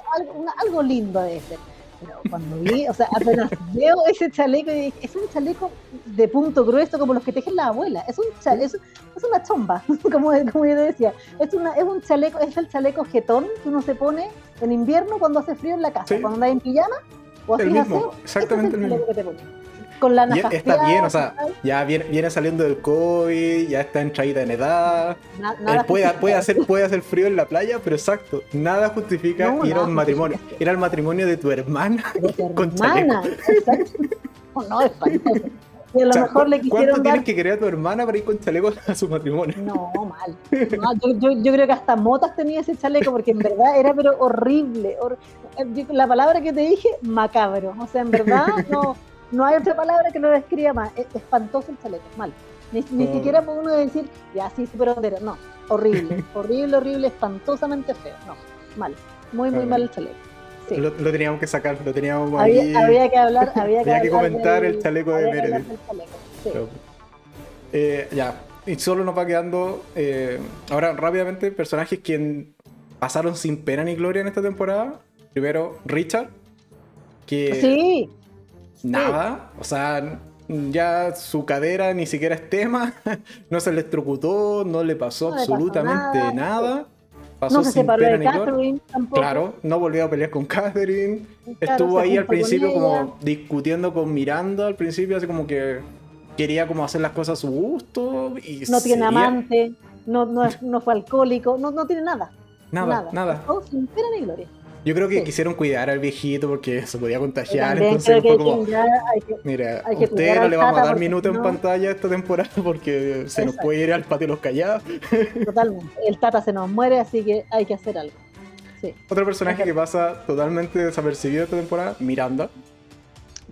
Speaker 2: Algo, lindo debe ser. Pero cuando vi, o sea, apenas veo ese chaleco, y dije, es un chaleco de punto grueso como los que tejen la abuela. Es un chaleco, es, una chomba, como, como yo decía. Es, una, es un chaleco, es el chaleco jetón que uno se pone en invierno cuando hace frío en la casa. Cuando anda en pijama o
Speaker 1: el mismo, exactamente el, mismo
Speaker 2: con la
Speaker 1: Está bien, o sea, ya viene, viene, saliendo del COVID, ya está entradita en edad. Eh, puede, puede, hacer, puede hacer frío en la playa, pero exacto, nada justifica ir a un matrimonio. Ir al matrimonio de tu hermana.
Speaker 2: De tu hermana, exacto. No, es Y a lo mejor le quisieron
Speaker 1: ¿Cuánto tienes que querer a tu hermana para ir con chaleco a su matrimonio?
Speaker 2: No, mal. yo, yo, yo, creo que hasta Motas tenía ese chaleco porque en verdad era pero horrible. la palabra que te dije, macabro. O sea, en verdad no no hay otra palabra que lo describa más. Es espantoso el chaleco, mal. Ni, ni siquiera puede uno decir, ya sí, súper. No, horrible, horrible, horrible, espantosamente feo. No, mal. Muy, muy mal el chaleco. Sí.
Speaker 1: Lo, teníamos que sacar, lo teníamos
Speaker 2: había, ahí. Había que hablar, había que,
Speaker 1: había que comentar el chaleco de Meredith. Sí. Eh, ya, y solo nos va quedando. Eh, ahora, rápidamente, personajes que pasaron sin pena ni gloria en esta temporada. Primero, Richard. Que
Speaker 2: sí
Speaker 1: nada. O sea, ya su cadera ni siquiera es tema. no se electrocutó, no le pasó absolutamente nada.
Speaker 2: Pasó no se separó de Catherine tampoco.
Speaker 1: Claro, no volvió a pelear con Catherine. Estuvo ahí al principio como discutiendo con Miranda al principio, así como que quería como hacer las cosas a su gusto. Y
Speaker 2: no tiene amante, no, no, no, fue alcohólico, no, no tiene nada.
Speaker 1: Nada, nada.
Speaker 2: nada. sin pena ni gloria.
Speaker 1: Yo creo que quisieron cuidar al viejito porque se podía contagiar, entonces fue como, mira, a usted no le vamos a dar minutos en pantalla esta temporada porque se nos puede ir al patio los callados.
Speaker 2: Totalmente, el Tata se nos muere, así que hay que hacer algo.
Speaker 1: Otro personaje que pasa totalmente desapercibido esta temporada, Miranda.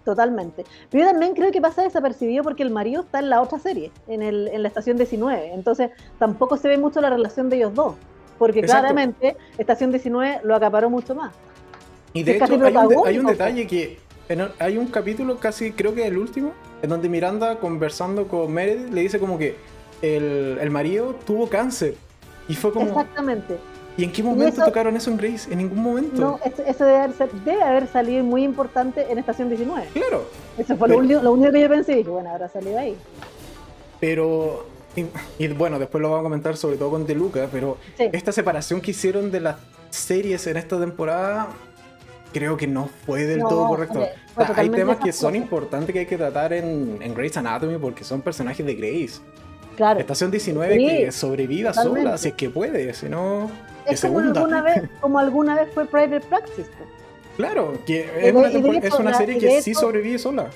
Speaker 2: totalmente. Pero yo también creo que pasa desapercibido porque el marido está en la otra serie, en, el, en la estación 19. Entonces tampoco se ve mucho la relación de ellos dos. Porque claramente estación 19 lo acaparó mucho más.
Speaker 1: Y de hecho hay un, detalle que hay un capítulo casi, creo que el último, en donde Miranda conversando con Meredith le dice como que el, el marido tuvo cáncer. Y fue como...
Speaker 2: Exactamente.
Speaker 1: ¿Y en qué momento tocaron eso en Grace? En ningún momento.
Speaker 2: No, eso, debe, haber, debe, haber, salido muy importante en Estación 19.
Speaker 1: Claro.
Speaker 2: Eso fue lo, único, que yo pensé y dije, bueno, habrá salido ahí.
Speaker 1: Pero, y, bueno, después lo vamos a comentar sobre todo con De Luca, pero esta separación que hicieron de las series en esta temporada creo que no fue del todo correcto. hay temas que son importantes que hay que tratar en, en Grey's Anatomy porque son personajes de Grace. Claro. Estación 19 que sobreviva sola, si es que puede, si no.
Speaker 2: Es como alguna, vez, como alguna vez fue Private Practice.
Speaker 1: Claro, que es, una, es una, serie que sí sobrevive sola.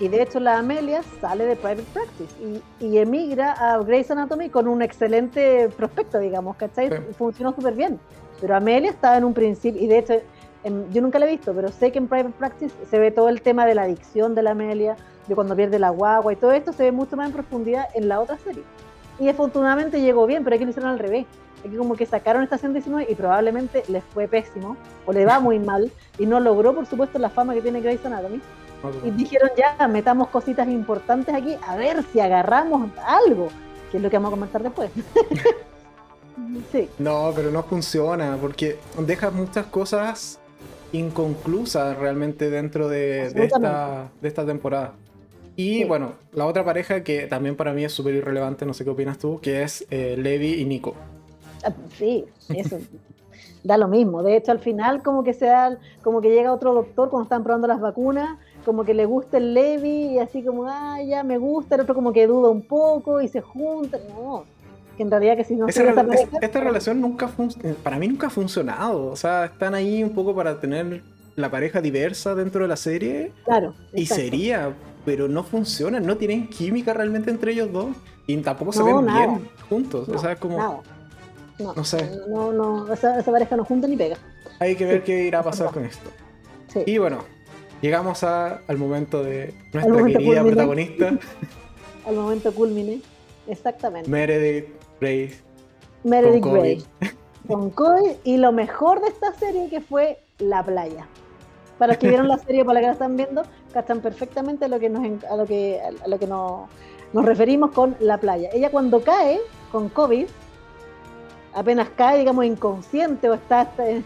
Speaker 2: Y de hecho la Amelia sale de Private Practice y, y emigra a Grey's Anatomy con un excelente prospecto, digamos, ¿cachai? Funcionó súper bien. Pero Amelia estaba en un principio, y de hecho yo nunca la he visto, pero sé que en Private Practice se ve todo el tema de la adicción de la Amelia, de cuando pierde la guagua y todo esto se ve mucho más en profundidad en la otra serie. Y afortunadamente llegó bien, pero aquí lo hicieron al revés. Aquí como que sacaron Estación 19 y probablemente les fue pésimo, o le va muy mal, y no logró, por supuesto, la fama que tiene Grey's Anatomy. Y dijeron ya, metamos cositas importantes aquí, a ver si agarramos algo, que es lo que vamos a comentar después.
Speaker 1: sí. No, pero no funciona, porque deja muchas cosas inconclusa realmente dentro de, esta, de esta temporada. Y bueno, la otra pareja que también para mí es súper irrelevante, no sé qué opinas tú, que es eh, Levi y Nico.
Speaker 2: Ah, sí, eso da lo mismo. De hecho, al final como que se da, como que llega otro doctor cuando están probando las vacunas, como que le gusta el Levi y así como, ah, ya me gusta, el otro como que duda un poco y se juntan. No, en realidad que si no
Speaker 1: esta relación nunca eh, para mí nunca ha funcionado. O sea, están ahí un poco para tener la pareja diversa dentro de la serie.
Speaker 2: Claro.
Speaker 1: Y sería, pero no funciona, no tienen química realmente entre ellos dos. Y tampoco se ven bien juntos. o sea, como.
Speaker 2: No, no, sé. No, no, esa, pareja no junta ni pega.
Speaker 1: Hay que ver qué irá a pasar con esto. Y bueno, llegamos al momento de nuestra querida protagonista.
Speaker 2: al momento culmine. Exactamente.
Speaker 1: Meredith Grace.
Speaker 2: Meredith Grey. Con Cody. Y lo mejor de esta serie que fue la playa. Para los que vieron la serie, para los que la están viendo, cachan perfectamente a lo que nos, a lo que, a lo que nos, nos referimos con la playa. Ella cuando cae con COVID, apenas cae, digamos, inconsciente o está en,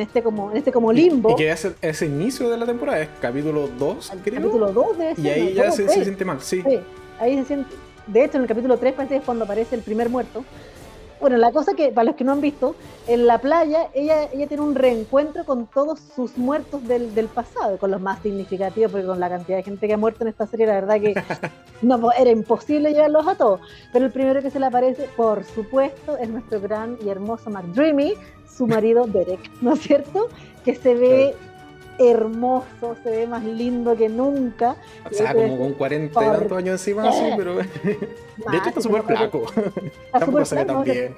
Speaker 2: este como en este como limbo.
Speaker 1: Y, que es ese inicio de la temporada, es capítulo 2,
Speaker 2: creo. Capítulo 2 de
Speaker 1: Y ahí ya se, se, siente mal, sí. sí.
Speaker 2: Ahí se siente, de hecho, en el capítulo 3 parece que es cuando aparece el primer muerto. Bueno, la cosa que, para los que no han visto, en la playa ella, ella tiene un reencuentro con todos sus muertos del, del pasado, con los más significativos, porque con la cantidad de gente que ha muerto en esta serie, la verdad que no, era imposible llevarlos a todos. Pero el primero que se le aparece, por supuesto, es nuestro gran y hermoso McDreamy, su marido Derek, ¿no es cierto? Que se ve hermoso, se ve más lindo que nunca.
Speaker 1: O sea, como con 40 y tantos años encima, sí, pero. de hecho, está súper flaco. Tampoco se ve tan bien.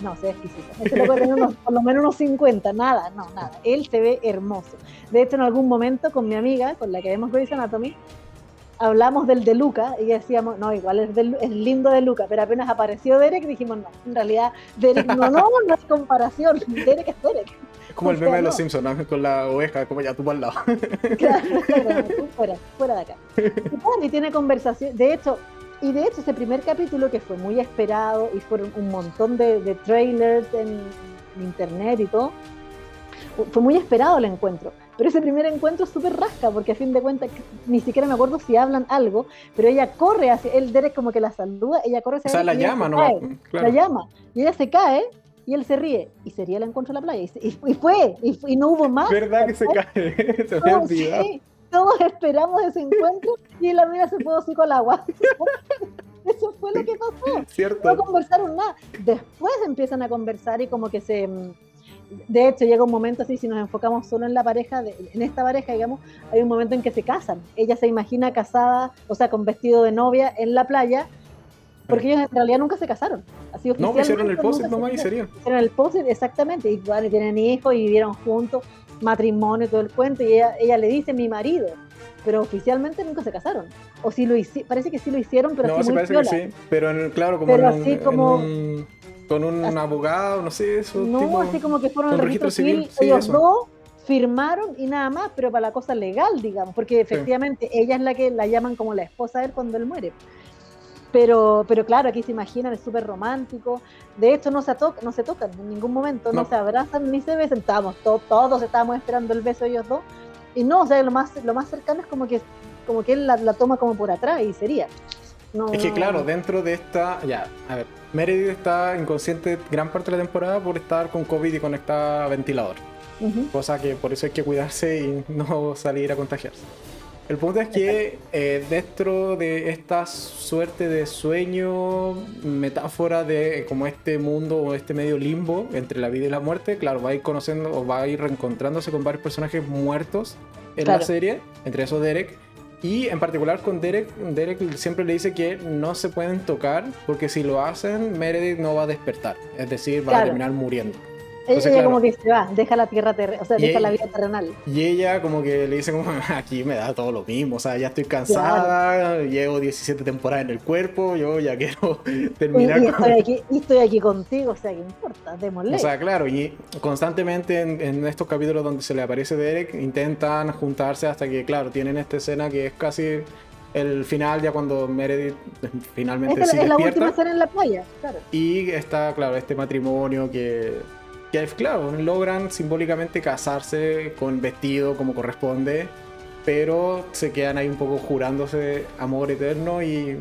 Speaker 2: No, se ve exquisito. Este lo puede tener unos, por lo menos unos 50, nada, no, nada. Él se ve hermoso. De hecho, en algún momento con mi amiga, con la que vemos Grey's Anatomy, hablamos del de Luca y decíamos, no, igual es, es, lindo de Luca, pero apenas apareció Derek dijimos, no, en realidad Derek no, no, no es comparación, Derek es Derek.
Speaker 1: Es como el meme de los Simpsons, con la oveja, como ya tú al lado.
Speaker 2: Claro, claro, fuera, fuera de acá. Y, tiene conversación, de hecho, y de hecho ese primer capítulo que fue muy esperado y fueron un montón de, de trailers en internet y todo, fue muy esperado el encuentro. Pero ese primer encuentro es súper rasca, porque a fin de cuentas ni siquiera me acuerdo si hablan algo, pero ella corre hacia él, Derek como que la saluda, ella corre hacia
Speaker 1: O sea, la llama, ¿no?
Speaker 2: La llama. Y ella se cae y él se ríe. Y sería el encuentro en la playa. Y, fue, y, no hubo más.
Speaker 1: ¿Verdad que se cae? se había olvidado. Sí,
Speaker 2: todos esperamos ese encuentro y la amiga se fue así con el agua. Eso fue lo que pasó.
Speaker 1: Cierto.
Speaker 2: No conversaron nada. Después empiezan a conversar y como que se de hecho, llega un momento así, si nos enfocamos solo en la pareja, en esta pareja, digamos, hay un momento en que se casan. Ella se imagina casada, o sea, con vestido de novia en la playa, porque ellos en realidad nunca se casaron.
Speaker 1: Así no, hicieron el post nomás y sería.
Speaker 2: Hicieron el post, exactamente, y tienen hijos y vivieron juntos, matrimonio todo el cuento, y ella, ella le dice mi marido. pero oficialmente nunca se casaron. O si lo hicieron, parece que sí lo hicieron, pero
Speaker 1: no,
Speaker 2: así muy
Speaker 1: parece
Speaker 2: piola.
Speaker 1: que sí. Pero en, claro, como,
Speaker 2: Pero
Speaker 1: en
Speaker 2: así como-
Speaker 1: con un
Speaker 2: así-
Speaker 1: abogado, no sé, eso.
Speaker 2: No,
Speaker 1: tipo-
Speaker 2: así como que fueron al registro civil,
Speaker 1: sí,
Speaker 2: ellos
Speaker 1: eso.
Speaker 2: dos firmaron y nada más, pero para la cosa legal, digamos, porque efectivamente ella es la que la llaman como la esposa de él cuando él muere. Pero, pero claro, aquí se imaginan, es súper romántico. De hecho, no se, no se tocan en ningún momento, no,
Speaker 1: No.
Speaker 2: se abrazan ni se besan. Estábamos to- todos estábamos esperando el beso de ellos dos. Y no, o sea, lo más, lo más cercano es como que, como que él la, la toma como por atrás y sería. No,
Speaker 1: Es que claro, dentro de esta, ya, a ver, Meredith está inconsciente gran parte de la temporada por estar con COVID y conectada a ventilador, cosa que por eso hay que cuidarse y no salir a contagiarse. El punto es que eh, dentro de esta suerte de sueño, metáfora de como este mundo o este medio limbo entre la vida y la muerte, claro, va a ir conociendo o va a ir reencontrándose con varios personajes muertos en la serie, entre esos Derek. Y en particular con Derek, Derek siempre le dice que no se pueden tocar porque si lo hacen, Meredith no va a despertar. Es decir, va a terminar muriendo.
Speaker 2: Ella
Speaker 1: Entonces, claro.
Speaker 2: como que se va, deja la tierra terre- o sea,
Speaker 1: Y
Speaker 2: deja la
Speaker 1: ella-
Speaker 2: vida terrenal.
Speaker 1: Y ella como que le dice como, aquí me da todo lo mismo, o sea, ya estoy cansada, llevo 17 temporadas en el cuerpo, yo ya quiero
Speaker 2: Y,
Speaker 1: terminar
Speaker 2: y
Speaker 1: con...
Speaker 2: estoy aquí, y estoy aquí contigo, o sea, ¿qué importa? Démosle.
Speaker 1: O sea, claro, y constantemente en, en estos capítulos donde se le aparece Derek, intentan juntarse hasta que, claro, tienen esta escena que es casi el final, ya cuando Meredith finalmente
Speaker 2: Esta
Speaker 1: sí
Speaker 2: es la última
Speaker 1: despierta.
Speaker 2: escena en la playa, claro.
Speaker 1: Y está, claro, este matrimonio que, que, claro, logran simbólicamente casarse con vestido como corresponde, pero se quedan ahí un poco jurándose amor eterno y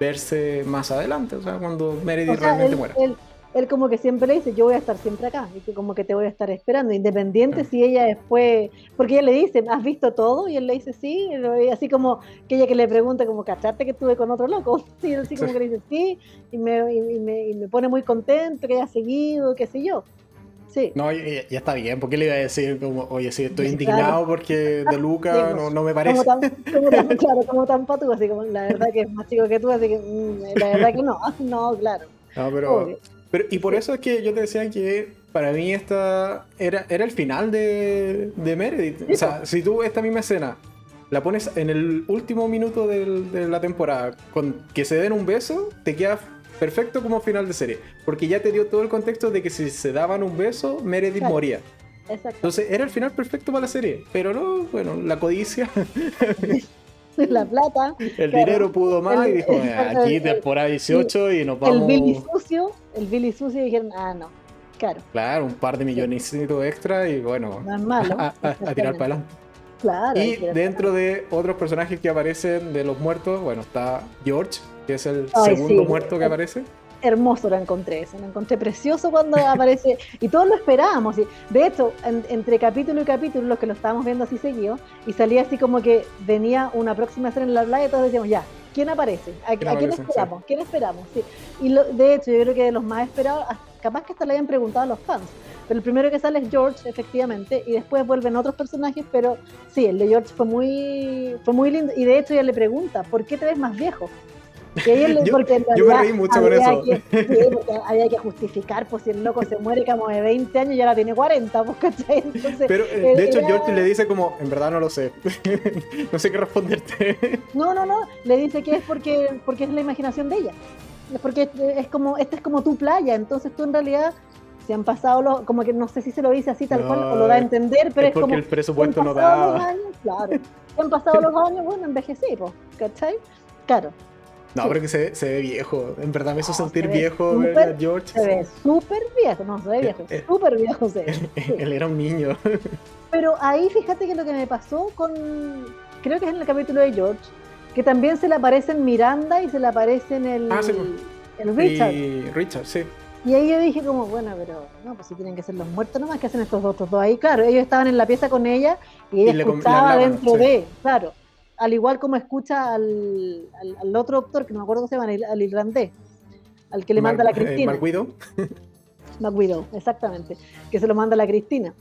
Speaker 1: verse más adelante, o sea, cuando Meredith
Speaker 2: O sea,
Speaker 1: realmente
Speaker 2: él,
Speaker 1: muera.
Speaker 2: él- él como que siempre le dice, yo voy a estar siempre acá, y que como que te voy a estar esperando, independiente si ella después, porque ella le dice, ¿has visto todo? Y él le dice, sí, y así como que ella que le pregunta, como, ¿cachaste que estuve con otro loco? Y él así como
Speaker 1: Sí.
Speaker 2: que le dice, sí, y me, y, y me, y me pone muy contento que haya seguido, qué sé yo. Sí.
Speaker 1: No, ya, ya está bien, porque le iba a decir como, oye, sí, estoy
Speaker 2: Sí,
Speaker 1: indignado
Speaker 2: claro.
Speaker 1: porque de Luca
Speaker 2: Sí,
Speaker 1: no, no me parece.
Speaker 2: Como tan, como tan- claro, como tan patudo, así como la verdad que es más chico que tú, así que mm, la verdad que no, no, claro.
Speaker 1: No, pero, pero- y por eso es que yo te decía que para mí esta era, era el final de, de Meredith. O sea, si tú esta misma escena la pones en el último minuto del- de la temporada con que se den un beso, te queda perfecto como final de serie. Porque ya te dio todo el contexto de que si se daban un beso, Meredith
Speaker 2: Claro.
Speaker 1: moría.
Speaker 2: Exacto.
Speaker 1: Entonces era el final perfecto para la serie. Pero no, bueno, la codicia,
Speaker 2: La plata,
Speaker 1: el
Speaker 2: Claro.
Speaker 1: dinero pudo más y
Speaker 2: El-
Speaker 1: dijo,
Speaker 2: el-
Speaker 1: aquí
Speaker 2: el-
Speaker 1: temporada 18 y nos
Speaker 2: el
Speaker 1: vamos...
Speaker 2: Billy sucio, el Billy sucio y dijeron, ah, no, claro,
Speaker 1: Claro, un par de milloncitos extra y bueno,
Speaker 2: no es malo.
Speaker 1: a, a- a tirar para adelante.
Speaker 2: Claro.
Speaker 1: Y dentro de otros personajes que aparecen de los muertos, bueno, está George, que es el
Speaker 2: Ay,
Speaker 1: segundo
Speaker 2: sí.
Speaker 1: muerto que aparece.
Speaker 2: hermoso lo encontré eso, lo encontré precioso cuando aparece, y todos lo esperábamos, y de hecho, en- entre capítulo y capítulo, los que lo estábamos viendo así seguido, y salía así como que venía una próxima escena en la playa, y todos decíamos, ya, ¿quién aparece? ¿A,
Speaker 1: ¿Quién
Speaker 2: a quién
Speaker 1: aparece?
Speaker 2: esperamos? ¿Quién esperamos? Sí. Y lo- de hecho, yo creo que de los más esperados, ah, capaz que hasta le hayan preguntado a los fans, pero el primero que sale es George, efectivamente, y después vuelven otros personajes, pero sí, el de George fue muy, fue muy lindo, y de hecho ella le pregunta, ¿por qué te ves más viejo? Le-
Speaker 1: Yo-
Speaker 2: porque
Speaker 1: yo me reí mucho con eso.
Speaker 2: que- sí, porque había que justificar, pues si el loco se muere como de 20 años y ahora tiene 40, pues ¿cachai? Entonces,
Speaker 1: Pero eh, de hecho
Speaker 2: era-
Speaker 1: George le dice como, en verdad no lo sé, no sé qué responderte.
Speaker 2: no, no, no, le dice que es porque, porque es la imaginación de ella. Es porque es como, esta es como tu playa, entonces tú en realidad se han pasado los, como que no sé si se lo dice así tal cual o lo da a entender, pero
Speaker 1: es
Speaker 2: es, como
Speaker 1: el presupuesto no
Speaker 2: pasado los años, claro, han pasado los años, bueno, envejecí, pues, ¿cachai? Claro,
Speaker 1: No, pero que se, se ve viejo. En verdad me hizo
Speaker 2: No,
Speaker 1: sentir
Speaker 2: se
Speaker 1: viejo ver a George.
Speaker 2: se ve súper viejo, no, se ve viejo,
Speaker 1: Eh, eh.
Speaker 2: súper viejo se ve. sí.
Speaker 1: Él era un niño.
Speaker 2: Pero ahí fíjate que lo que me pasó con, creo que es en el capítulo de George, que también se le aparecen Miranda y se le aparecen el,
Speaker 1: Ah, sí, pues.
Speaker 2: el Richard.
Speaker 1: Y Richard, sí.
Speaker 2: Y ahí yo dije como, bueno, pero no, pues si tienen que ser los muertos nomás, que hacen estos otros dos ahí? Claro, ellos estaban en la pieza con ella y ella
Speaker 1: Y le com- le
Speaker 2: escuchaba
Speaker 1: hablaban,
Speaker 2: dentro
Speaker 1: sí.
Speaker 2: de, claro, al igual como escucha al, al, al otro doctor, que no me acuerdo cómo se llama, al, al irlandés, al que le manda la
Speaker 1: eh,
Speaker 2: Cristina.
Speaker 1: Mark Widow.
Speaker 2: McWidow, exactamente, que se lo manda la Cristina.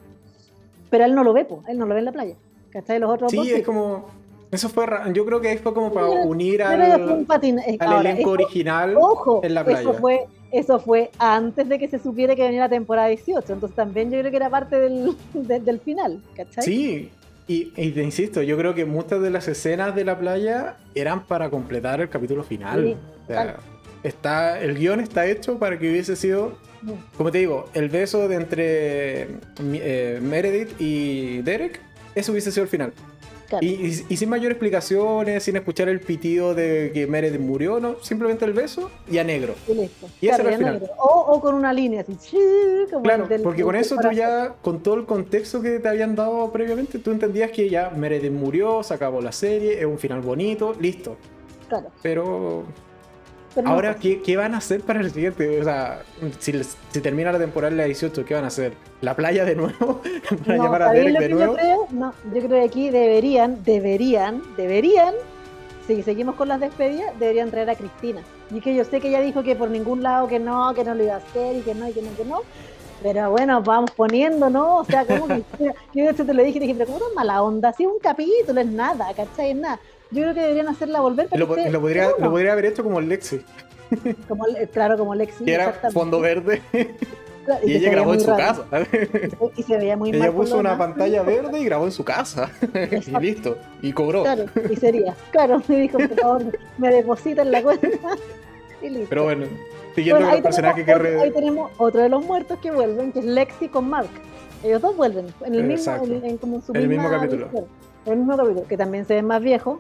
Speaker 2: Pero él no lo ve, pues, él no lo ve en la playa. ¿Cachai? Los otros dos
Speaker 1: Sí, es como. Eso fue. Yo creo que fue como para
Speaker 2: Pero-
Speaker 1: unir
Speaker 2: un
Speaker 1: al,
Speaker 2: eh, ahora,
Speaker 1: elenco
Speaker 2: eso-
Speaker 1: original
Speaker 2: Ojo,
Speaker 1: en la
Speaker 2: eso
Speaker 1: playa.
Speaker 2: fue, eso fue antes de que se supiera que venía la temporada 18. Entonces también yo creo que era parte del, de- del final, ¿cachai?
Speaker 1: Sí, Y, y te insisto, yo creo que muchas de las escenas de la playa eran para completar el capítulo final. O sea, está, el guion está hecho para que hubiese sido, como te digo, el beso de entre eh, Meredith y Derek, eso hubiese sido el final.
Speaker 2: Claro.
Speaker 1: Y, y- y sin mayor explicaciones, sin escuchar el pitido de que Meredith murió, no, simplemente el beso y a negro.
Speaker 2: Y listo.
Speaker 1: Y ese era
Speaker 2: Claro,
Speaker 1: el
Speaker 2: ya
Speaker 1: final.
Speaker 2: negro. O, o con una línea así. como
Speaker 1: Claro,
Speaker 2: del-
Speaker 1: porque con eso tú ya, con todo el contexto que te habían dado previamente, tú entendías que ya Meredith murió, se acabó la serie, es un final bonito, listo.
Speaker 2: Claro.
Speaker 1: Pero
Speaker 2: pero no
Speaker 1: ahora,
Speaker 2: pasa.
Speaker 1: ¿qué, qué van a hacer para el siguiente? O sea, si, si termina la temporada la 18, ¿qué van a hacer? ¿La playa de nuevo? ¿Para
Speaker 2: No,
Speaker 1: llamar a
Speaker 2: ¿sabéis
Speaker 1: Derek de
Speaker 2: que
Speaker 1: nuevo?
Speaker 2: Yo creo, no, yo creo que aquí deberían, deberían, deberían, si seguimos con las despedidas, deberían traer a Cristina. Y que yo sé que ella dijo que por ningún lado que no, que no lo iba a hacer y que no, y que no, que no. Pero bueno, vamos poniendo, ¿no? O sea, como Cristina, yo de hecho te lo dije, te dije, pero ¿cómo tan mala onda? Si un capítulo, es nada, ¿cachai? Es nada. Yo creo que deberían hacerla volver para
Speaker 1: Lo,
Speaker 2: que esté
Speaker 1: lo podría, lo podría haber hecho como Lexi,
Speaker 2: como, claro, como Lexi.
Speaker 1: que era fondo verde,
Speaker 2: Claro,
Speaker 1: y
Speaker 2: que
Speaker 1: ella grabó en su
Speaker 2: raro.
Speaker 1: casa.
Speaker 2: Y se veía muy mal.
Speaker 1: Ella puso una pantalla verde y grabó en su casa. y listo. Y cobró.
Speaker 2: Claro, y sería. Claro, me dijo, por favor, me deposita en la cuenta. Y listo.
Speaker 1: Pero bueno, siguiendo
Speaker 2: Bueno,
Speaker 1: con personajes que...
Speaker 2: tenemos, otro-
Speaker 1: re-
Speaker 2: ahí tenemos otro de los muertos que vuelven, que es Lexi con Mark. Ellos dos vuelven en el mismo, en, en como su
Speaker 1: En el mismo capítulo.
Speaker 2: En el mismo capítulo, que también se ven más viejos,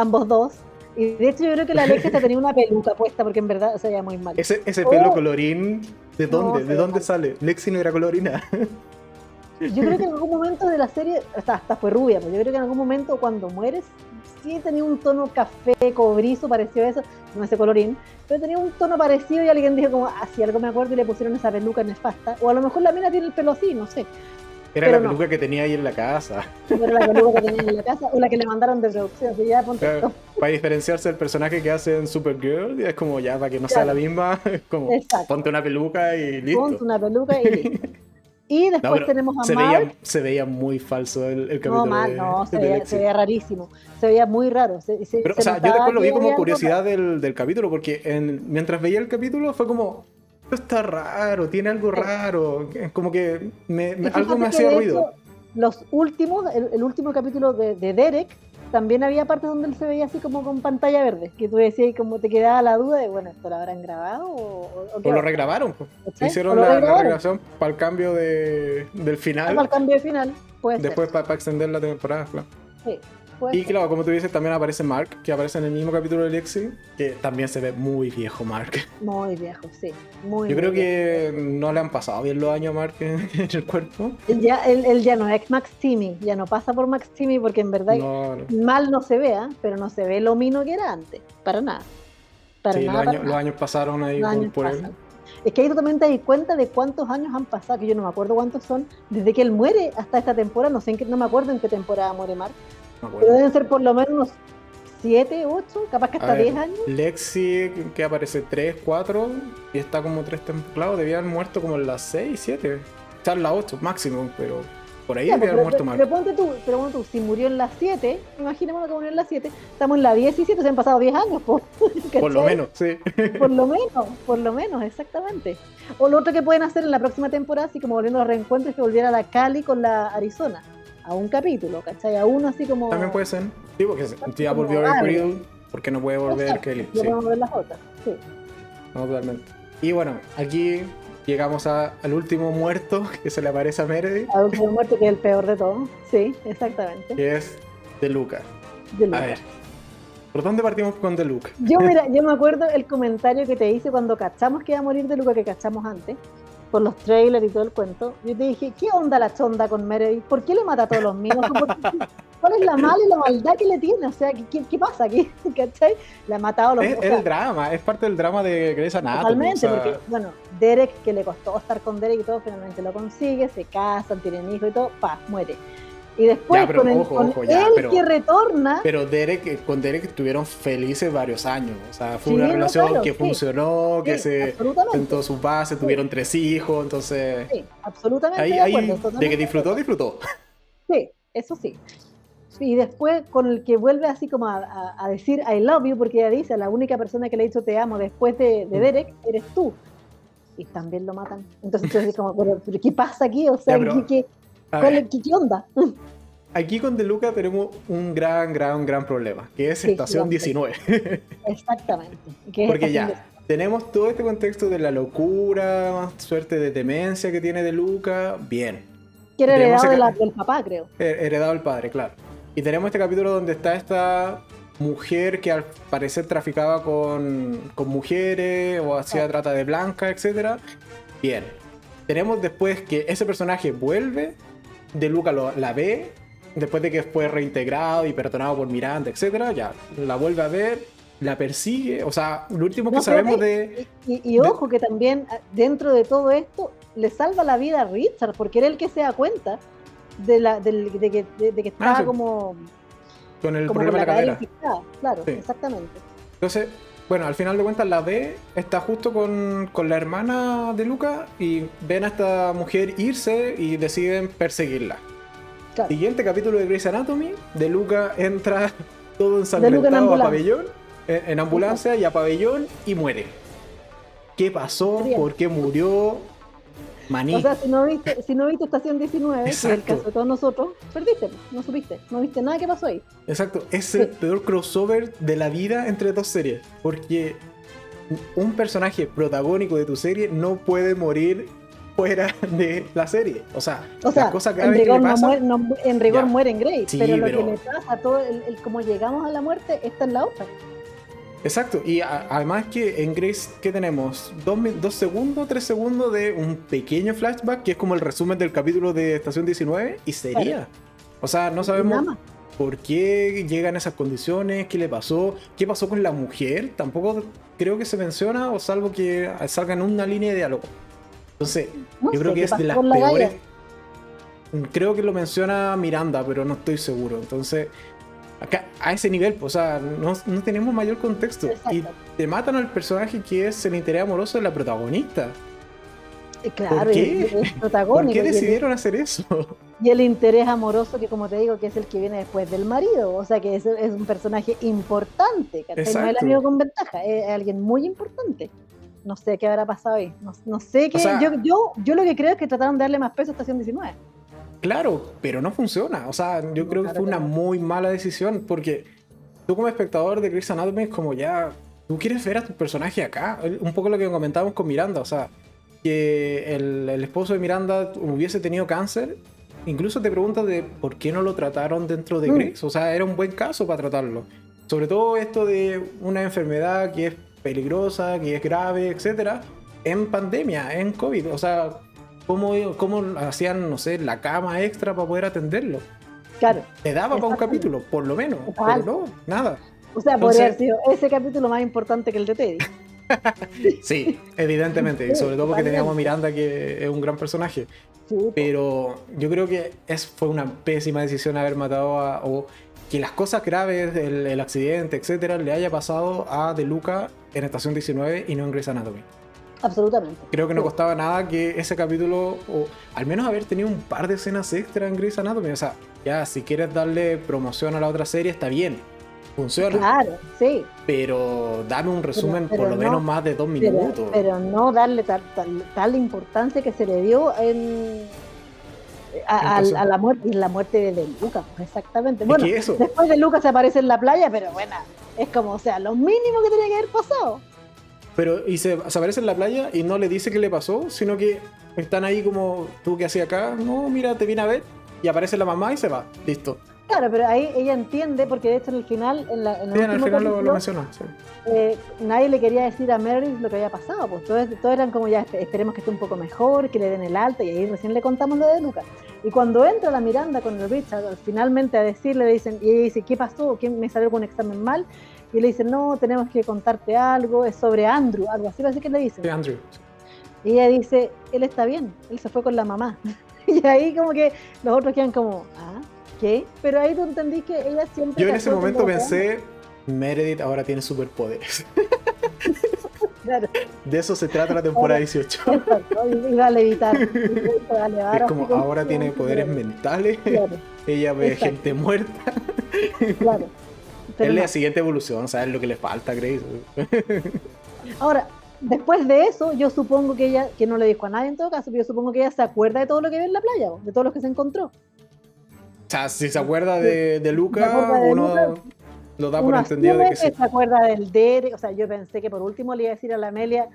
Speaker 2: ambos dos. Y de hecho yo creo que la hasta tenía una peluca puesta porque en verdad se veía muy mal.
Speaker 1: Ese, ese pelo
Speaker 2: Oh.
Speaker 1: colorín, ¿de dónde? ¿De dónde
Speaker 2: mal.
Speaker 1: sale? Lexi no era colorina.
Speaker 2: Yo creo que en algún momento de la serie, hasta, hasta fue rubia, pero yo creo que en algún momento cuando mueres, sí tenía un tono café, cobrizo, parecido a eso, no ese colorín, pero tenía un tono parecido y alguien dijo como, ah, si algo me acuerdo y le pusieron esa peluca nefasta, o a lo mejor la mina tiene el pelo así, no sé,
Speaker 1: Era
Speaker 2: Pero
Speaker 1: la
Speaker 2: no.
Speaker 1: peluca que tenía ahí en la casa.
Speaker 2: era la peluca que tenía en la casa o la que le mandaron de producción, así ya ponte
Speaker 1: Claro, para diferenciarse del personaje que hace en Supergirl, es como ya, para que no sea
Speaker 2: Claro.
Speaker 1: la misma, es como
Speaker 2: Exacto.
Speaker 1: ponte una peluca y listo.
Speaker 2: ponte una peluca y listo. Y
Speaker 1: No,
Speaker 2: después
Speaker 1: pero
Speaker 2: tenemos a
Speaker 1: se,
Speaker 2: Mark.
Speaker 1: veía, se veía muy falso el, el capítulo
Speaker 2: no, mal,
Speaker 1: de,
Speaker 2: no, se
Speaker 1: de
Speaker 2: veía,
Speaker 1: Lexi.
Speaker 2: se veía rarísimo, se veía muy raro. Se, se-
Speaker 1: Pero,
Speaker 2: se
Speaker 1: o sea, yo después lo vi como curiosidad del, del capítulo, porque en- mientras veía el capítulo fue como, está raro, tiene algo raro, como que me- algo me hacía ruido.
Speaker 2: hecho, los últimos, el, el último capítulo de, de Derek, también había partes donde él se veía así como con pantalla verde, que tú decías y como te quedaba la duda de, bueno, ¿esto lo habrán grabado o, o- o qué
Speaker 1: O lo regrabaron, hicieron
Speaker 2: lo
Speaker 1: la, regrabación para el cambio de, del final,
Speaker 2: Para el cambio de final,
Speaker 1: después para extender la temporada, claro.
Speaker 2: Sí, puede
Speaker 1: Y
Speaker 2: ser.
Speaker 1: claro, como tú dices, también aparece Mark, que aparece en el mismo capítulo de Lexi, que también se ve muy viejo Mark.
Speaker 2: Muy viejo, sí. Muy,
Speaker 1: Yo
Speaker 2: muy
Speaker 1: creo
Speaker 2: viejo.
Speaker 1: que no le han pasado bien los años a Mark en, en el cuerpo.
Speaker 2: Él ya, él, él ya no es Max Timmy, ya no pasa por Max Timmy porque en verdad
Speaker 1: No, no.
Speaker 2: mal no se vea, pero no se ve lo mino que era antes, para nada. Para
Speaker 1: Sí,
Speaker 2: nada,
Speaker 1: los,
Speaker 2: para
Speaker 1: años,
Speaker 2: nada.
Speaker 1: los años pasaron ahí por,
Speaker 2: años
Speaker 1: por él.
Speaker 2: Es que ahí tú también te das cuenta de cuántos años han pasado, que yo no me acuerdo cuántos son, desde que él muere hasta esta temporada, no sé en qué, no me acuerdo en qué temporada muere Mark,
Speaker 1: Me
Speaker 2: pero deben ser por lo menos 7, 8, capaz que
Speaker 1: A
Speaker 2: hasta
Speaker 1: ver,
Speaker 2: 10 años.
Speaker 1: Lexi, que aparece 3, 4 y está como 3 templados, debía haber muerto como en las 6, 7. Está en la 8 máximo, pero por ahí
Speaker 2: Ya,
Speaker 1: debía haber muerto Mark.
Speaker 2: pero ponte tú, pero ponte tú, si murió en las 7, imaginémonos que murió en las 7, estamos en la 17, se han pasado 10 años, po,
Speaker 1: Por lo menos, sí.
Speaker 2: Por lo menos, por lo menos, exactamente. O lo otro que pueden hacer en la próxima temporada, así como volviendo a los reencuentros, es que volviera la Cali con la Arizona. A un capítulo, ¿cachai? A uno así como.
Speaker 1: También puede ser. Sí, porque si ya volvió a ver. Creel, ¿por qué no puede volver
Speaker 2: Exacto,
Speaker 1: Kelly? Sí,
Speaker 2: podemos ver las otras. Sí.
Speaker 1: no, totalmente. Y bueno, aquí llegamos a- al último muerto que se le aparece a Meredith,
Speaker 2: A último muerto, que es el peor de todo. Sí, exactamente.
Speaker 1: que es De Luca.
Speaker 2: De
Speaker 1: A
Speaker 2: Luca.
Speaker 1: ver, ¿por dónde partimos con De Luca?
Speaker 2: Yo, mira, yo me acuerdo el comentario que te hice cuando cachamos que iba a morir de Luca, que cachamos antes, por los trailers y todo el cuento. Yo te dije, ¿qué onda la chonda con Meredith? ¿Por qué le mata a todos los míos? ¿Cuál es la mala y la maldad que le tiene? O sea, ¿qué, qué, qué pasa aquí? ¿Cachai? Le ha matado a los
Speaker 1: Es,
Speaker 2: o
Speaker 1: es
Speaker 2: sea,
Speaker 1: el drama, es parte del drama de Grey's Anatomy.
Speaker 2: Totalmente,
Speaker 1: o sea,
Speaker 2: porque, bueno, Derek, que le costó estar con Derek y todo, finalmente lo consigue, se casan, tienen hijos y todo, pa, muere. Y después
Speaker 1: Ya, pero
Speaker 2: con, el,
Speaker 1: ojo,
Speaker 2: con
Speaker 1: ojo, ya,
Speaker 2: él
Speaker 1: pero-
Speaker 2: que retorna,
Speaker 1: Pero Derek, eh, con Derek estuvieron felices varios años. O sea, fue
Speaker 2: Sí,
Speaker 1: una relación
Speaker 2: claro,
Speaker 1: que
Speaker 2: sí.
Speaker 1: funcionó, que
Speaker 2: sí,
Speaker 1: se
Speaker 2: absolutamente,
Speaker 1: sentó sus bases, tuvieron tres hijos, entonces...
Speaker 2: sí, absolutamente
Speaker 1: Ahí,
Speaker 2: de
Speaker 1: ahí,
Speaker 2: acuerdo,
Speaker 1: de
Speaker 2: totalmente
Speaker 1: que
Speaker 2: de
Speaker 1: disfrutó, disfrutó.
Speaker 2: Sí, eso sí. Y después con el que vuelve así como a, a- a decir I love you, porque ella dice, la única persona que le ha dicho te amo después de, de
Speaker 1: Mm.
Speaker 2: Derek, eres tú. Y también lo matan. Entonces dices como, pero ¿qué pasa aquí? O sea,
Speaker 1: Ya, pero-
Speaker 2: ¿qué, qué-
Speaker 1: A
Speaker 2: cuál qué- onda?
Speaker 1: aquí con De Luca tenemos un gran, gran, gran problema, que es
Speaker 2: Sí,
Speaker 1: estación
Speaker 2: gigante.
Speaker 1: 19.
Speaker 2: Exactamente. Es
Speaker 1: Porque ya, tenemos todo este contexto de la locura, suerte de demencia que tiene De Luca, bien.
Speaker 2: que era heredado de
Speaker 1: acá-
Speaker 2: la- del papá, creo.
Speaker 1: Her- Heredado el padre, claro. Y tenemos este capítulo donde está esta mujer que al parecer traficaba con, con mujeres o hacía
Speaker 2: Ah.
Speaker 1: trata de blanca, etc. Bien. Tenemos después que ese personaje vuelve, De Luca lo- la ve, después de que fue reintegrado y perdonado por Miranda, etc. Ya, la vuelve a ver, la persigue. O sea, lo último que
Speaker 2: No,
Speaker 1: sabemos de...
Speaker 2: Y, y ojo que también ah, dentro de todo esto le salva la vida a Richard, porque era el que se da cuenta de, la, del- de, que, de- de que estaba
Speaker 1: Ah, sí.
Speaker 2: como,
Speaker 1: Con el
Speaker 2: como
Speaker 1: problema
Speaker 2: con
Speaker 1: de la cadera.
Speaker 2: Claro,
Speaker 1: Sí.
Speaker 2: exactamente.
Speaker 1: Entonces, bueno, al final de cuentas la ve, está justo con, con la hermana de Luca y ven a esta mujer irse y deciden perseguirla.
Speaker 2: Claro.
Speaker 1: Siguiente capítulo de Grey's Anatomy, de Luca entra todo
Speaker 2: en
Speaker 1: ensangrentado a pabellón, en, en ambulancia y a pabellón y muere. ¿Qué pasó? ¿Por qué murió? Maní.
Speaker 2: O sea, si no viste, si no viste Estación 19, que es el
Speaker 1: Exacto.
Speaker 2: caso de todos nosotros, perdiste, no supiste, no viste nada que pasó ahí.
Speaker 1: Exacto, es
Speaker 2: Sí.
Speaker 1: el peor crossover de la vida entre dos series. Porque un personaje protagónico de tu serie no puede morir fuera de la serie. O sea,
Speaker 2: O sea,
Speaker 1: las cosas
Speaker 2: en
Speaker 1: graves que le
Speaker 2: rigor, no
Speaker 1: pasan.
Speaker 2: muere, no- en rigor
Speaker 1: Ya.
Speaker 2: muere en Grey,
Speaker 1: Sí,
Speaker 2: pero lo que le pasa a todo, el, el cómo llegamos a la muerte, está en la otra.
Speaker 1: Exacto, y a- además que en Grace, ¿qué tenemos? Dos, dos segundos, tres segundos de un pequeño flashback que es como el resumen del capítulo de Estación 19 y sería. O sea, no sabemos por qué llegan esas condiciones, qué le pasó, qué pasó con la mujer, tampoco creo que se menciona o salvo que salga en una línea de diálogo. Entonces,
Speaker 2: No
Speaker 1: yo creo que es de las
Speaker 2: la galla.
Speaker 1: peores. Creo que lo menciona Miranda, pero no estoy seguro. Entonces, acá a ese nivel, pues, o sea, no, no tenemos mayor contexto. Y te matan al personaje que es el interés amoroso de la protagonista.
Speaker 2: Eh, Claro,
Speaker 1: ¿Por qué?
Speaker 2: es
Speaker 1: ¿Por qué
Speaker 2: el-
Speaker 1: decidieron hacer eso?
Speaker 2: Y el interés amoroso, que como te digo, que es el que viene después del marido. O sea, que es, es un personaje importante. ¿cachai? No es el amigo con ventaja, es alguien muy importante. No sé qué habrá pasado ahí. No, no sé qué.
Speaker 1: O sea-
Speaker 2: yo, yo, yo lo que creo es que trataron de darle más peso a Estación 19.
Speaker 1: Claro, pero no funciona. O sea, yo
Speaker 2: No,
Speaker 1: creo que fue una muy mala decisión porque tú como espectador de Grey's Anatomy es como ya, tú quieres ver a tu personaje acá. Un poco lo que comentábamos con Miranda, o sea, que el, el esposo de Miranda hubiese tenido cáncer. Incluso te preguntas de por qué no lo trataron dentro de
Speaker 2: Mm.
Speaker 1: Grace. O sea, era un buen caso para tratarlo. Sobre todo esto de una enfermedad que es peligrosa, que es grave, etcétera, en pandemia, en COVID. O sea, ¿cómo, cómo hacían, no sé, la cama extra para poder atenderlo?
Speaker 2: Claro.
Speaker 1: Te daba para un capítulo, por lo menos. Pero no, nada.
Speaker 2: O sea, podría haber sido ese capítulo más importante que el de Teddy.
Speaker 1: Sí, evidentemente. Y sobre todo porque teníamos a. Miranda, que es un gran personaje. Pero yo creo que es, fue una pésima decisión haber matado a. o que las cosas graves, el, el accidente, etcétera, le haya pasado a De Luca en Estación 19 y no en Grey's Anatomy.
Speaker 2: Absolutamente.
Speaker 1: Creo que no costaba nada que ese capítulo, o al menos haber tenido un par de escenas extra en Grey's Anatomy. O sea, ya, si quieres darle promoción a la otra serie, está bien. Funciona.
Speaker 2: Claro, sí.
Speaker 1: Pero dame un resumen
Speaker 2: pero
Speaker 1: por lo
Speaker 2: no,
Speaker 1: menos más de dos minutos.
Speaker 2: pero no darle tal, tal, tal importancia que se le dio en, a,
Speaker 1: Entonces-
Speaker 2: a- a la muerte la muerte de, Lucas, exactamente.
Speaker 1: Es
Speaker 2: Bueno,
Speaker 1: que eso.
Speaker 2: después de Lucas se aparece en la playa, pero bueno, es como, o sea, lo mínimo que tenía que haber pasado.
Speaker 1: Pero y se, se aparece en la playa y no le dice qué le pasó, sino que están ahí como tú que hacía acá, no, mira, te vine a ver y aparece la mamá y se va, listo.
Speaker 2: Claro, pero ahí ella entiende, porque de hecho en el final, en, la, en el
Speaker 1: Sí, al
Speaker 2: último
Speaker 1: final lo, lo
Speaker 2: capítulo,
Speaker 1: menciona. sí.
Speaker 2: eh, nadie le quería decir a Meredith lo que había pasado, pues todos, todos eran como ya espe- esperemos que esté un poco mejor, que le den el alta, y ahí recién le contamos lo de Lucas. Y cuando entra la Miranda con el Richard, finalmente a decirle, le dicen, y ella dice, ¿qué pasó? ¿Quién me salió con un examen mal? Y le dicen, no, tenemos que contarte algo, es sobre Andrew, algo así, así que le dicen.
Speaker 1: Sí, Andrew.
Speaker 2: Y ella dice, él está bien, él se fue con la mamá. y ahí como que los otros quedan como, ah, ¿qué? Pero ahí tú entendí que ella siempre...
Speaker 1: Yo en ese momento pensé, Meredith ahora tiene superpoderes.
Speaker 2: Claro,
Speaker 1: De eso se trata la temporada 18.
Speaker 2: exacto, y iba a levitar. iba a elevar
Speaker 1: Es como
Speaker 2: como-
Speaker 1: ahora tiene poderes mentales,
Speaker 2: Claro,
Speaker 1: ella ve
Speaker 2: Exacto.
Speaker 1: gente muerta.
Speaker 2: claro. Pero
Speaker 1: es
Speaker 2: no.
Speaker 1: la siguiente evolución, ¿sabes lo que le falta a Grace?
Speaker 2: Ahora, después de eso, yo supongo que ella, que no le dijo a nadie en todo caso, pero yo supongo que ella se acuerda de todo lo que ve en la playa, de todos los que se encontró.
Speaker 1: sea, si se acuerda de, de Luca, uno lo da por entendido
Speaker 2: de que, sí. se acuerda del Derek, o sea, yo pensé que por último le iba a decir a la Amelia,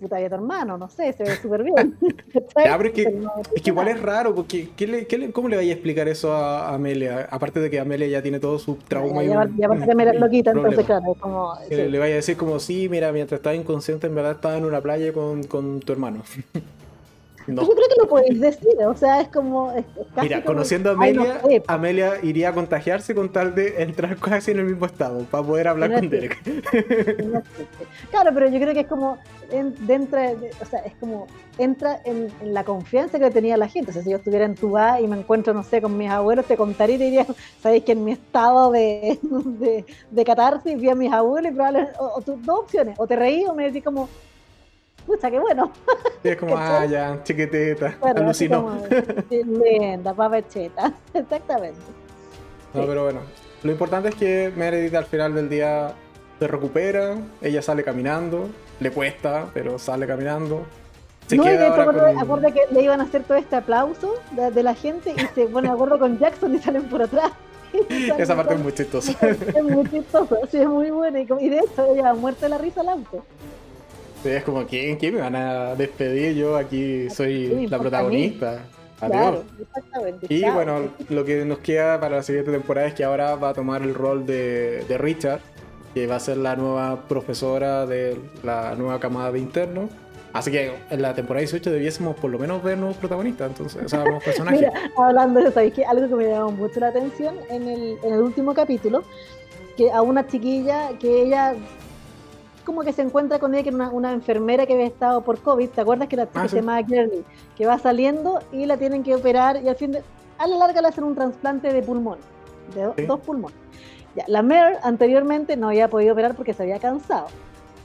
Speaker 2: puta de tu hermano, no sé, se ve súper bien.
Speaker 1: ya, pero es que, es que igual es raro, porque ¿qué le, qué le, ¿cómo le vaya a explicar eso a Amelia? Aparte de que Amelia ya tiene todo su trauma
Speaker 2: ya, y Ya, ya me loquita, entonces claro, es como...
Speaker 1: Le vaya a decir como, sí, mira, mientras estaba inconsciente, en verdad estaba en una playa con, con tu hermano.
Speaker 2: No. Yo creo que lo podéis decir, o sea, es como.
Speaker 1: Mira, conociendo a Amelia, Amelia iría a contagiarse con tal de entrar casi en el mismo estado para poder hablar con Derek.
Speaker 2: claro, pero yo creo que es como. dentro o sea, es como. Entra en, la confianza que tenía la gente. O sea, si yo estuviera en tu y me encuentro, no sé, con mis abuelos, te contaría y te diría, sabéis que en mi estado de, de, de catarsis vi a mis abuelos y probablemente. O, dos opciones, o te reí o me decís como pucha, qué bueno.
Speaker 1: es como, ah, ya, chiquitita, bueno, alucinó.
Speaker 2: Linda, papacheta, exactamente.
Speaker 1: No, pero bueno, lo importante es que Meredith al final del día se recupera, ella sale caminando, le cuesta, pero sale caminando.
Speaker 2: Se no, queda ahora con... que le iban a hacer todo este aplauso de, la gente y se pone de acuerdo con Jackson y salen por atrás.
Speaker 1: Esa parte es muy chistosa.
Speaker 2: Es muy chistosa, sí, es muy buena. Y, de hecho, ella muerte la risa al auto.
Speaker 1: Sí, es como, ¿quién, ¿quién me van a despedir? Yo aquí soy la protagonista.
Speaker 2: Adiós. exactamente.
Speaker 1: Y bueno, lo que nos queda para la siguiente temporada es que ahora va a tomar el rol de, de Richard, que va a ser la nueva profesora de la nueva camada de internos. Así que en la temporada 18 debiésemos por lo menos ver nuevos protagonistas, entonces, o sea, nuevos personajes.
Speaker 2: Mira, hablando de eso, que algo que me llamó mucho la atención en el, en el último capítulo, que a una chiquilla que ella como que se encuentra con ella, que era una, enfermera que había estado por COVID, ¿te acuerdas que la chica ah, se llama Que va saliendo y la tienen que operar y al fin de, a la larga le hacen un trasplante de pulmón, de dos pulmones. Ya, la Mer anteriormente no había podido operar porque se había cansado.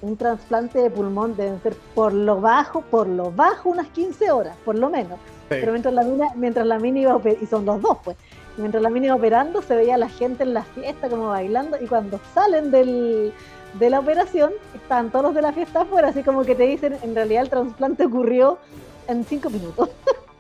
Speaker 2: Un trasplante de pulmón deben ser por lo bajo, por lo bajo unas 15 horas, por lo menos. Pero mientras la mina, mientras la mina iba y son los dos pues, mientras la mina iba operando se veía a la gente en la fiesta como bailando y cuando salen del, de la operación, están todos los de la fiesta afuera, así como que te dicen, en realidad el trasplante ocurrió en cinco minutos.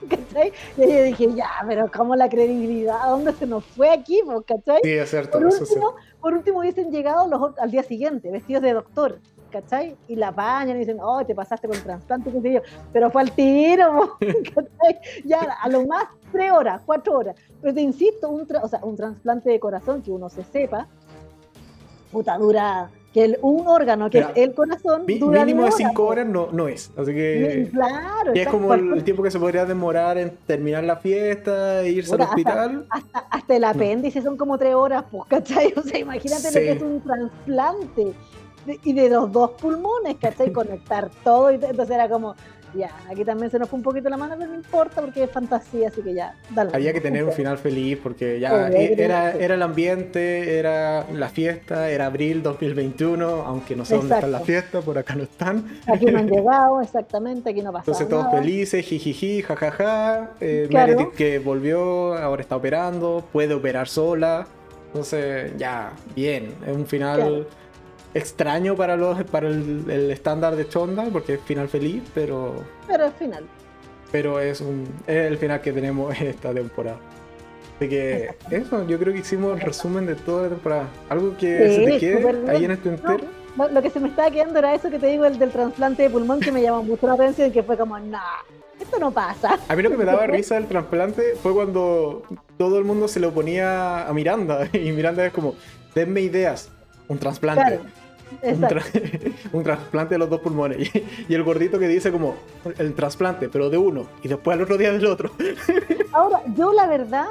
Speaker 2: ¿Cachai? Y yo dije, ya, pero ¿cómo la credibilidad? ¿Dónde se nos fue aquí? ¿Cachai?
Speaker 1: Sí, es cierto.
Speaker 2: Por último, por último hubiesen llegado los, al día siguiente, vestidos de doctor. ¿cachai? Y la bañan y dicen, oh, te pasaste con el trasplante, qué sé yo. Pero fue al tiro, ¿cachai? Ya, a lo más tres horas, cuatro horas. Pero te insisto, un, o sea, un trasplante de corazón, que uno se sepa, puta, dura que el, un órgano que es el corazón
Speaker 1: dura mínimo de 5 horas no, no es así que
Speaker 2: claro
Speaker 1: es como el, tiempo que se podría demorar en terminar la fiesta e irse al hospital
Speaker 2: hasta, hasta, el apéndice son como 3 horas pues ¿cachai? o sea imagínate lo que es un trasplante y de los dos pulmones ¿cachai? conectar todo y entonces era como ya, aquí también se nos fue un poquito la mano, pero no importa porque es fantasía, así que ya,
Speaker 1: dale. Había que tener un final feliz porque ya era, era el ambiente, era la fiesta, era abril 2021, aunque no sé dónde están las fiestas, por acá no están.
Speaker 2: Aquí no han llegado, exactamente, aquí no pasa
Speaker 1: Entonces todos felices, jijiji, jajaja. Eh, Meredith que volvió, ahora está operando, puede operar sola. Entonces, ya, bien, es un final extraño para los para el, estándar de Chonda, porque es final feliz, pero.
Speaker 2: Pero es final.
Speaker 1: Pero es, un, es el final que tenemos esta temporada. Así que eso, yo creo que hicimos el resumen de toda la temporada. Algo que se te quede ahí en este entero.
Speaker 2: lo que se me estaba quedando era eso que te digo, el del trasplante de pulmón, que me llamó mucho la atención, que fue como, nah, esto no pasa.
Speaker 1: A mí lo que me daba risa del trasplante fue cuando todo el mundo se lo ponía a Miranda, y Miranda es como, denme ideas, un trasplante. un, trasplante de los dos pulmones. Y, el gordito que dice como el trasplante, pero de uno, y después al otro día del otro.
Speaker 2: Ahora, yo la verdad,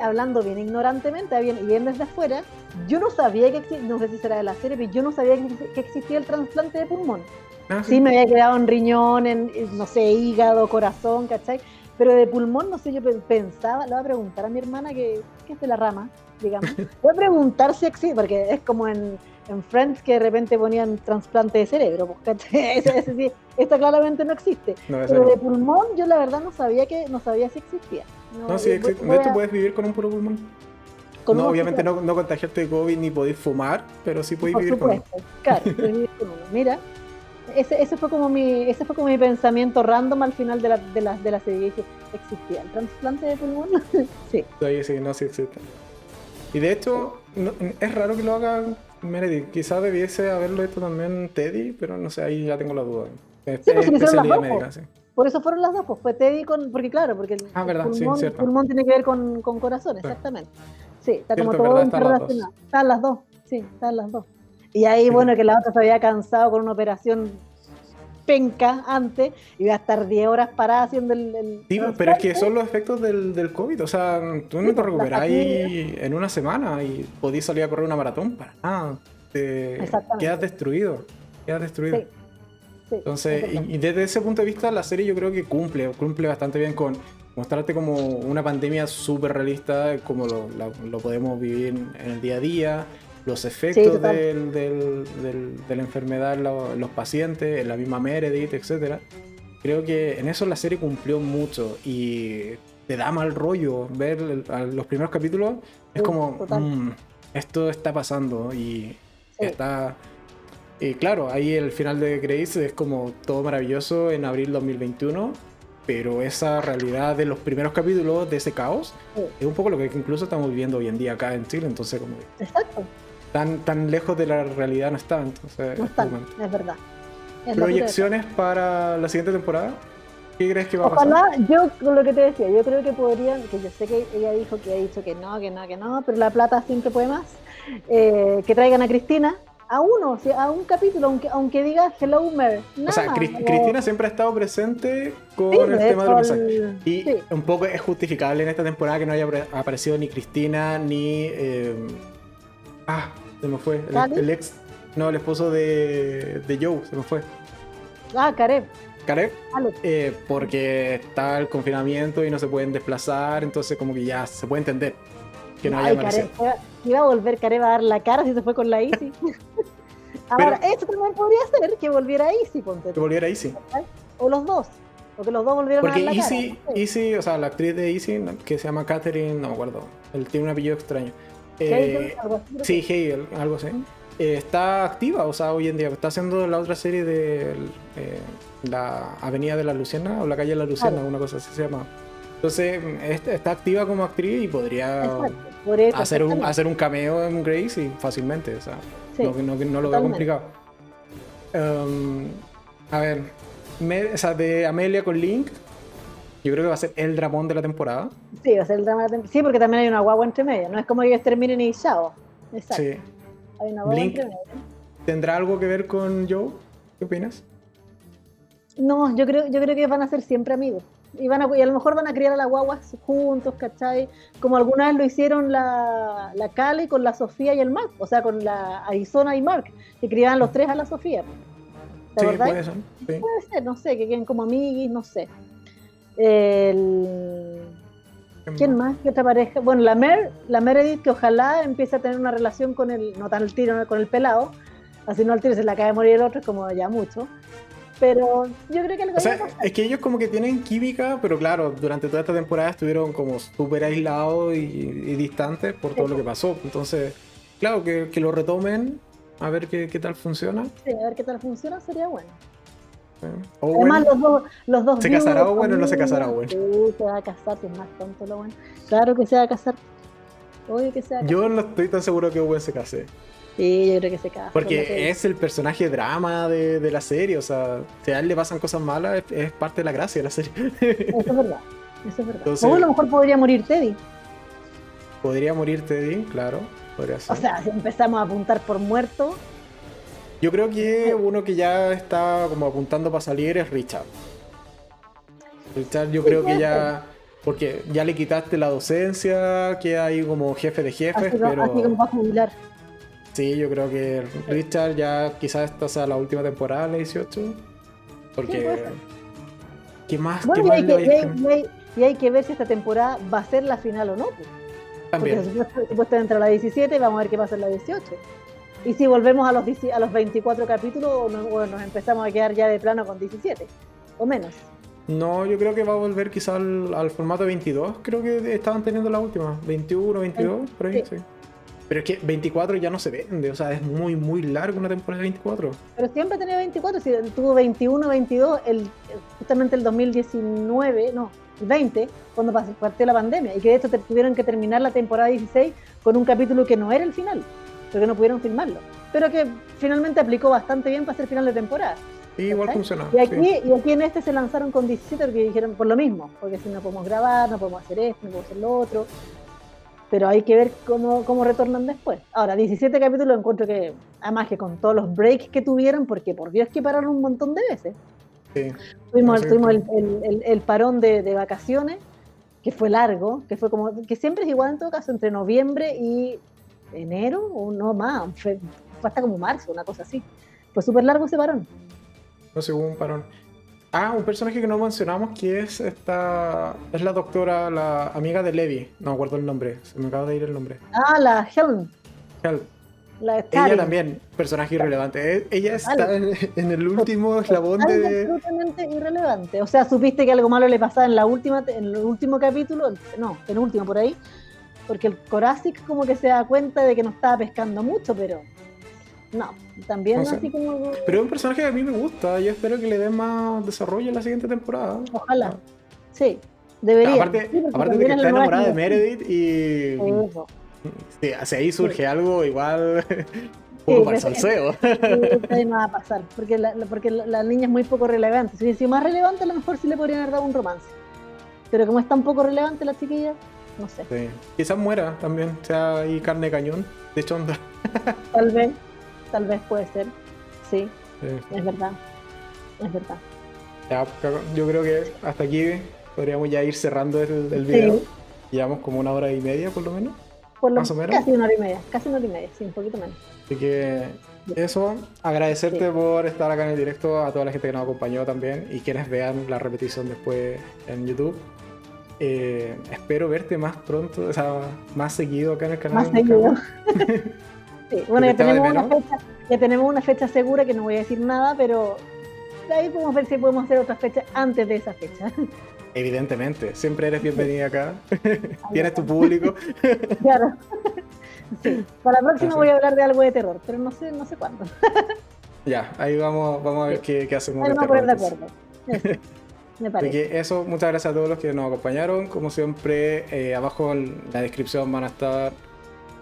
Speaker 2: hablando bien ignorantemente, bien, y bien desde afuera, yo no sabía que existía, no sé si será de la serie, pero yo no sabía que, existía el trasplante de pulmón. Ah, sí. me había quedado en riñón, en, no sé, hígado, corazón, ¿cachai? Pero de pulmón, no sé, yo pensaba, le voy a preguntar a mi hermana que, que es de la rama, digamos. Voy a preguntar si existe, porque es como en en Friends que de repente ponían trasplante de cerebro, porque ese, esto claramente no existe. Pero de pulmón yo la verdad no sabía que no sabía si existía.
Speaker 1: No, sí existe. De hecho puedes vivir con un puro pulmón. no, obviamente no, no, contagiarte de COVID ni podéis fumar, pero sí podéis vivir con uno.
Speaker 2: Claro, vivir con uno. Mira, ese, ese, fue como mi, ese fue como mi pensamiento random al final de la, de la, de la serie. Dije, ¿existía el trasplante de pulmón? sí.
Speaker 1: Sí, sí, no, sí existe. Y de hecho, es raro que lo haga Meredith. Quizás debiese haberlo hecho también Teddy, pero no sé, ahí ya tengo la duda.
Speaker 2: Es, sí, pues, especialidad médica, sí. Por eso fueron las dos, pues fue Teddy con. Porque claro, porque el,
Speaker 1: ah, verdad,
Speaker 2: pulmón,
Speaker 1: sí,
Speaker 2: pulmón, tiene que ver con, con corazón, exactamente. Sí, está como todo. Están las dos, sí, están las dos. Y ahí, bueno, que la otra se había cansado con una operación penca antes y iba a estar 10 horas parada haciendo el.
Speaker 1: sí, pero es que son los efectos del, del COVID. O sea, tú no te pues, recuperas ahí en una semana y podías salir a correr una maratón para nada. Te quedas destruido. Quedas destruido. Entonces, y, desde ese punto de vista, la serie yo creo que cumple, cumple bastante bien con mostrarte como una pandemia súper realista, como lo, lo, podemos vivir en el día a día, los efectos del, del, de la enfermedad en los pacientes, en la misma Meredith, etc. Creo que en eso la serie cumplió mucho y te da mal rollo ver los primeros capítulos. Es como, mm, esto está pasando y está y claro, ahí el final de Grace es como todo maravilloso en abril 2021, pero esa realidad de los primeros capítulos de ese caos es un poco lo que incluso estamos viviendo hoy en día acá en Chile, entonces como
Speaker 2: Exacto.
Speaker 1: Tan, tan lejos de la realidad no entonces
Speaker 2: no están, es verdad.
Speaker 1: ¿Proyecciones para la siguiente temporada? ¿Qué crees que va a pasar?
Speaker 2: Yo con lo que te decía, yo creo que podrían, que yo sé que ella dijo que ha dicho que no, que no, que no, pero la plata siempre puede más, eh, que traigan a Cristina, a uno, a un capítulo, aunque, aunque diga Hello Mer.
Speaker 1: o sea, Cristina siempre ha estado presente con el tema de los Y un poco es justificable en esta temporada que no haya aparecido ni Cristina ni. Eh, ah, se me fue. El, ex. No, el esposo de, de Joe, se me fue.
Speaker 2: Ah, Karev.
Speaker 1: Karev, eh, porque está el confinamiento y no se pueden desplazar, entonces como que ya se puede entender que no haya aparecido
Speaker 2: iba a volver Careva a dar la cara si se fue con la Easy. Ahora, eso también podría ser que volviera Easy, ponte.
Speaker 1: Que volviera Easy.
Speaker 2: O los dos. O que los dos volvieron a dar la
Speaker 1: Easy,
Speaker 2: cara. Porque
Speaker 1: Easy, o sea, la actriz de Easy, que se llama Catherine, no me acuerdo. Él tiene un apellido extraño. Eh, algo así, sí, Hegel, algo así. Eh, está activa, o sea, hoy en día. Está haciendo la otra serie de eh, la Avenida de la Luciana o la calle de la Luciana, una cosa así se llama. Entonces, está activa como actriz y podría hacer, un, hacer un cameo en Grace y fácilmente. O sea, no, lo veo complicado. Um, a ver, o sea, de Amelia con Link, yo creo que va a ser el dramón de la temporada.
Speaker 2: Sí, va a ser el dramón de la temporada. Sí, porque también hay una guagua entre medio. No es como ellos terminen y chao. Exacto. Sí. Hay una guagua entre medio.
Speaker 1: ¿Tendrá algo que ver con Joe? ¿Qué opinas?
Speaker 2: No, yo creo, yo creo que van a ser siempre amigos y, van a, a lo mejor van a criar a la guagua juntos, ¿cachai? Como alguna vez lo hicieron la, la Cali con la Sofía y el Mark, o sea, con la Arizona y Mark, que criaban los tres a la Sofía.
Speaker 1: sí, puede ser,
Speaker 2: Puede ser, no sé, que queden como amiguis, no sé. El... ¿Quién más? ¿Qué otra pareja? Bueno, la Mer, la Meredith, que ojalá empiece a tener una relación con el, no tan tiro, con el pelado, así no al tiro se le acaba de morir el otro, como ya mucho. Pero yo creo que algo
Speaker 1: o sea, es que ellos como que tienen química, pero claro, durante toda esta temporada estuvieron como súper aislados y, distantes por todo lo que pasó. Entonces, claro, que, que lo retomen, a ver qué, qué, tal funciona.
Speaker 2: Sí, a ver qué tal funciona sería bueno. Además, los dos, los dos
Speaker 1: ¿Se casará Owen o no se casará Owen?
Speaker 2: Sí, se va a casar, es más tonto lo bueno. Claro que se va a casar. Oye, que se va a casar.
Speaker 1: Yo no estoy tan seguro que Owen se case.
Speaker 2: Sí, yo creo que se casa.
Speaker 1: Porque es el personaje drama de, de, la serie, o sea, si a él le pasan cosas malas, es, parte de la gracia de la serie.
Speaker 2: Eso es verdad, eso es verdad. o a lo mejor podría morir Teddy.
Speaker 1: Podría morir Teddy, claro, podría ser.
Speaker 2: O sea, si empezamos a apuntar por muerto.
Speaker 1: Yo creo que uno que ya está como apuntando para salir es Richard. Richard yo creo que ya... Porque ya le quitaste la docencia, queda ahí como jefe de jefes, pero...
Speaker 2: Así como va a jubilar.
Speaker 1: Sí, yo creo que Richard ya quizás esta sea la última temporada, la 18. Porque. ¿Qué más?
Speaker 2: ¿qué y, hay que, y, hay, que ver si esta temporada va a ser la final o no. Pues. También. Porque supuestamente entra la 17 y vamos a ver qué pasa en la 18. Y si volvemos a los, a los 24 capítulos o nos, empezamos a quedar ya de plano con 17 o menos.
Speaker 1: No, yo creo que va a volver quizás al, formato 22. Creo que estaban teniendo la última. 21, 22, por ahí, sí. Pero es que 24 ya no se vende, o sea, es muy, muy largo una temporada de 24.
Speaker 2: Pero siempre tenía 24, si tuvo 21, 22, el, justamente el 2019, no, el 20, cuando partió la pandemia, y que de hecho tuvieron que terminar la temporada 16 con un capítulo que no era el final, porque no pudieron filmarlo, pero que finalmente aplicó bastante bien para ser final de temporada.
Speaker 1: Y igual funcionó.
Speaker 2: Y aquí, y aquí en este se lanzaron con 17 porque dijeron por lo mismo, porque si no podemos grabar, no podemos hacer esto, no podemos hacer lo otro pero hay que ver cómo, cómo retornan después. Ahora, 17 capítulos encuentro que, además que con todos los breaks que tuvieron, porque por Dios que pararon un montón de veces. Sí. Tuvimos, el, el, parón de, de, vacaciones, que fue largo, que fue como, que siempre es igual en todo caso, entre noviembre y enero, o no más, fue, hasta como marzo, una cosa así. Fue súper largo ese parón.
Speaker 1: No sé, hubo un parón. Ah, un personaje que no mencionamos que es esta. Es la doctora, la amiga de Levi. No me acuerdo el nombre. Se me acaba de ir el nombre.
Speaker 2: Ah, la Helen.
Speaker 1: Helen. La ella también, personaje irrelevante. E, ella está en, el último eslabón de.
Speaker 2: Absolutamente irrelevante. O sea, supiste que algo malo le pasaba en la última, en el último capítulo, no, en el último por ahí, porque el Corazic como que se da cuenta de que no estaba pescando mucho, pero no, también así como.
Speaker 1: Pero es un personaje que a mí me gusta. Yo espero que le den más desarrollo en la siguiente temporada.
Speaker 2: Ojalá. Ah. Sí, debería.
Speaker 1: Aparte, aparte de que está enamorada de Meredith y. si ahí surge algo igual. un poco para el salseo.
Speaker 2: no va a pasar, porque la, porque la, niña es muy poco relevante. Si hubiese más relevante, a lo mejor sí le podrían haber dado un romance. Pero como es tan poco relevante la chiquilla, no sé. Sí.
Speaker 1: Quizás muera también, sea ahí carne de cañón, de chonda.
Speaker 2: Tal vez tal vez puede ser. Sí, es verdad. Es verdad.
Speaker 1: yo creo que hasta aquí podríamos ya ir cerrando el, el video. Llevamos como una hora y media por lo menos.
Speaker 2: más o menos. Casi una hora y media, casi una hora y media, sí, un poquito menos.
Speaker 1: Así que eso, agradecerte por estar acá en el directo, a toda la gente que nos acompañó también y quienes vean la repetición después en YouTube. Eh, espero verte más pronto, o sea, más seguido acá en el canal.
Speaker 2: Más seguido. bueno, ya tenemos, una fecha, ya tenemos una fecha segura que no voy a decir nada, pero de ahí podemos ver si podemos hacer otra fecha antes de esa fecha.
Speaker 1: Evidentemente, siempre eres bienvenida acá. Tienes tu público.
Speaker 2: claro. Sí. Para la próxima voy a hablar de algo de terror, pero no sé, no sé cuándo.
Speaker 1: ya, ahí vamos, vamos a ver qué, qué, hacemos.
Speaker 2: Ahí vamos a poner de acuerdo. Me
Speaker 1: parece. eso, muchas gracias a todos los que nos acompañaron. Como siempre, eh, abajo en la descripción van a estar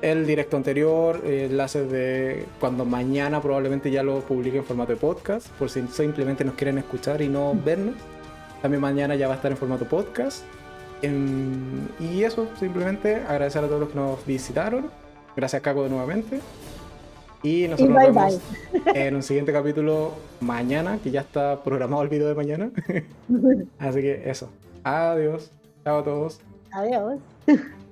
Speaker 1: el directo anterior, enlaces de cuando mañana probablemente ya lo publique en formato de podcast, por si simplemente nos quieren escuchar y no vernos. También mañana ya va a estar en formato podcast. y eso, simplemente agradecer a todos los que nos visitaron. Gracias, Caco, nuevamente. Y nosotros nos vemos en un siguiente capítulo mañana, que ya está programado el video de mañana. Así que eso. Adiós. Chao a todos.
Speaker 2: Adiós.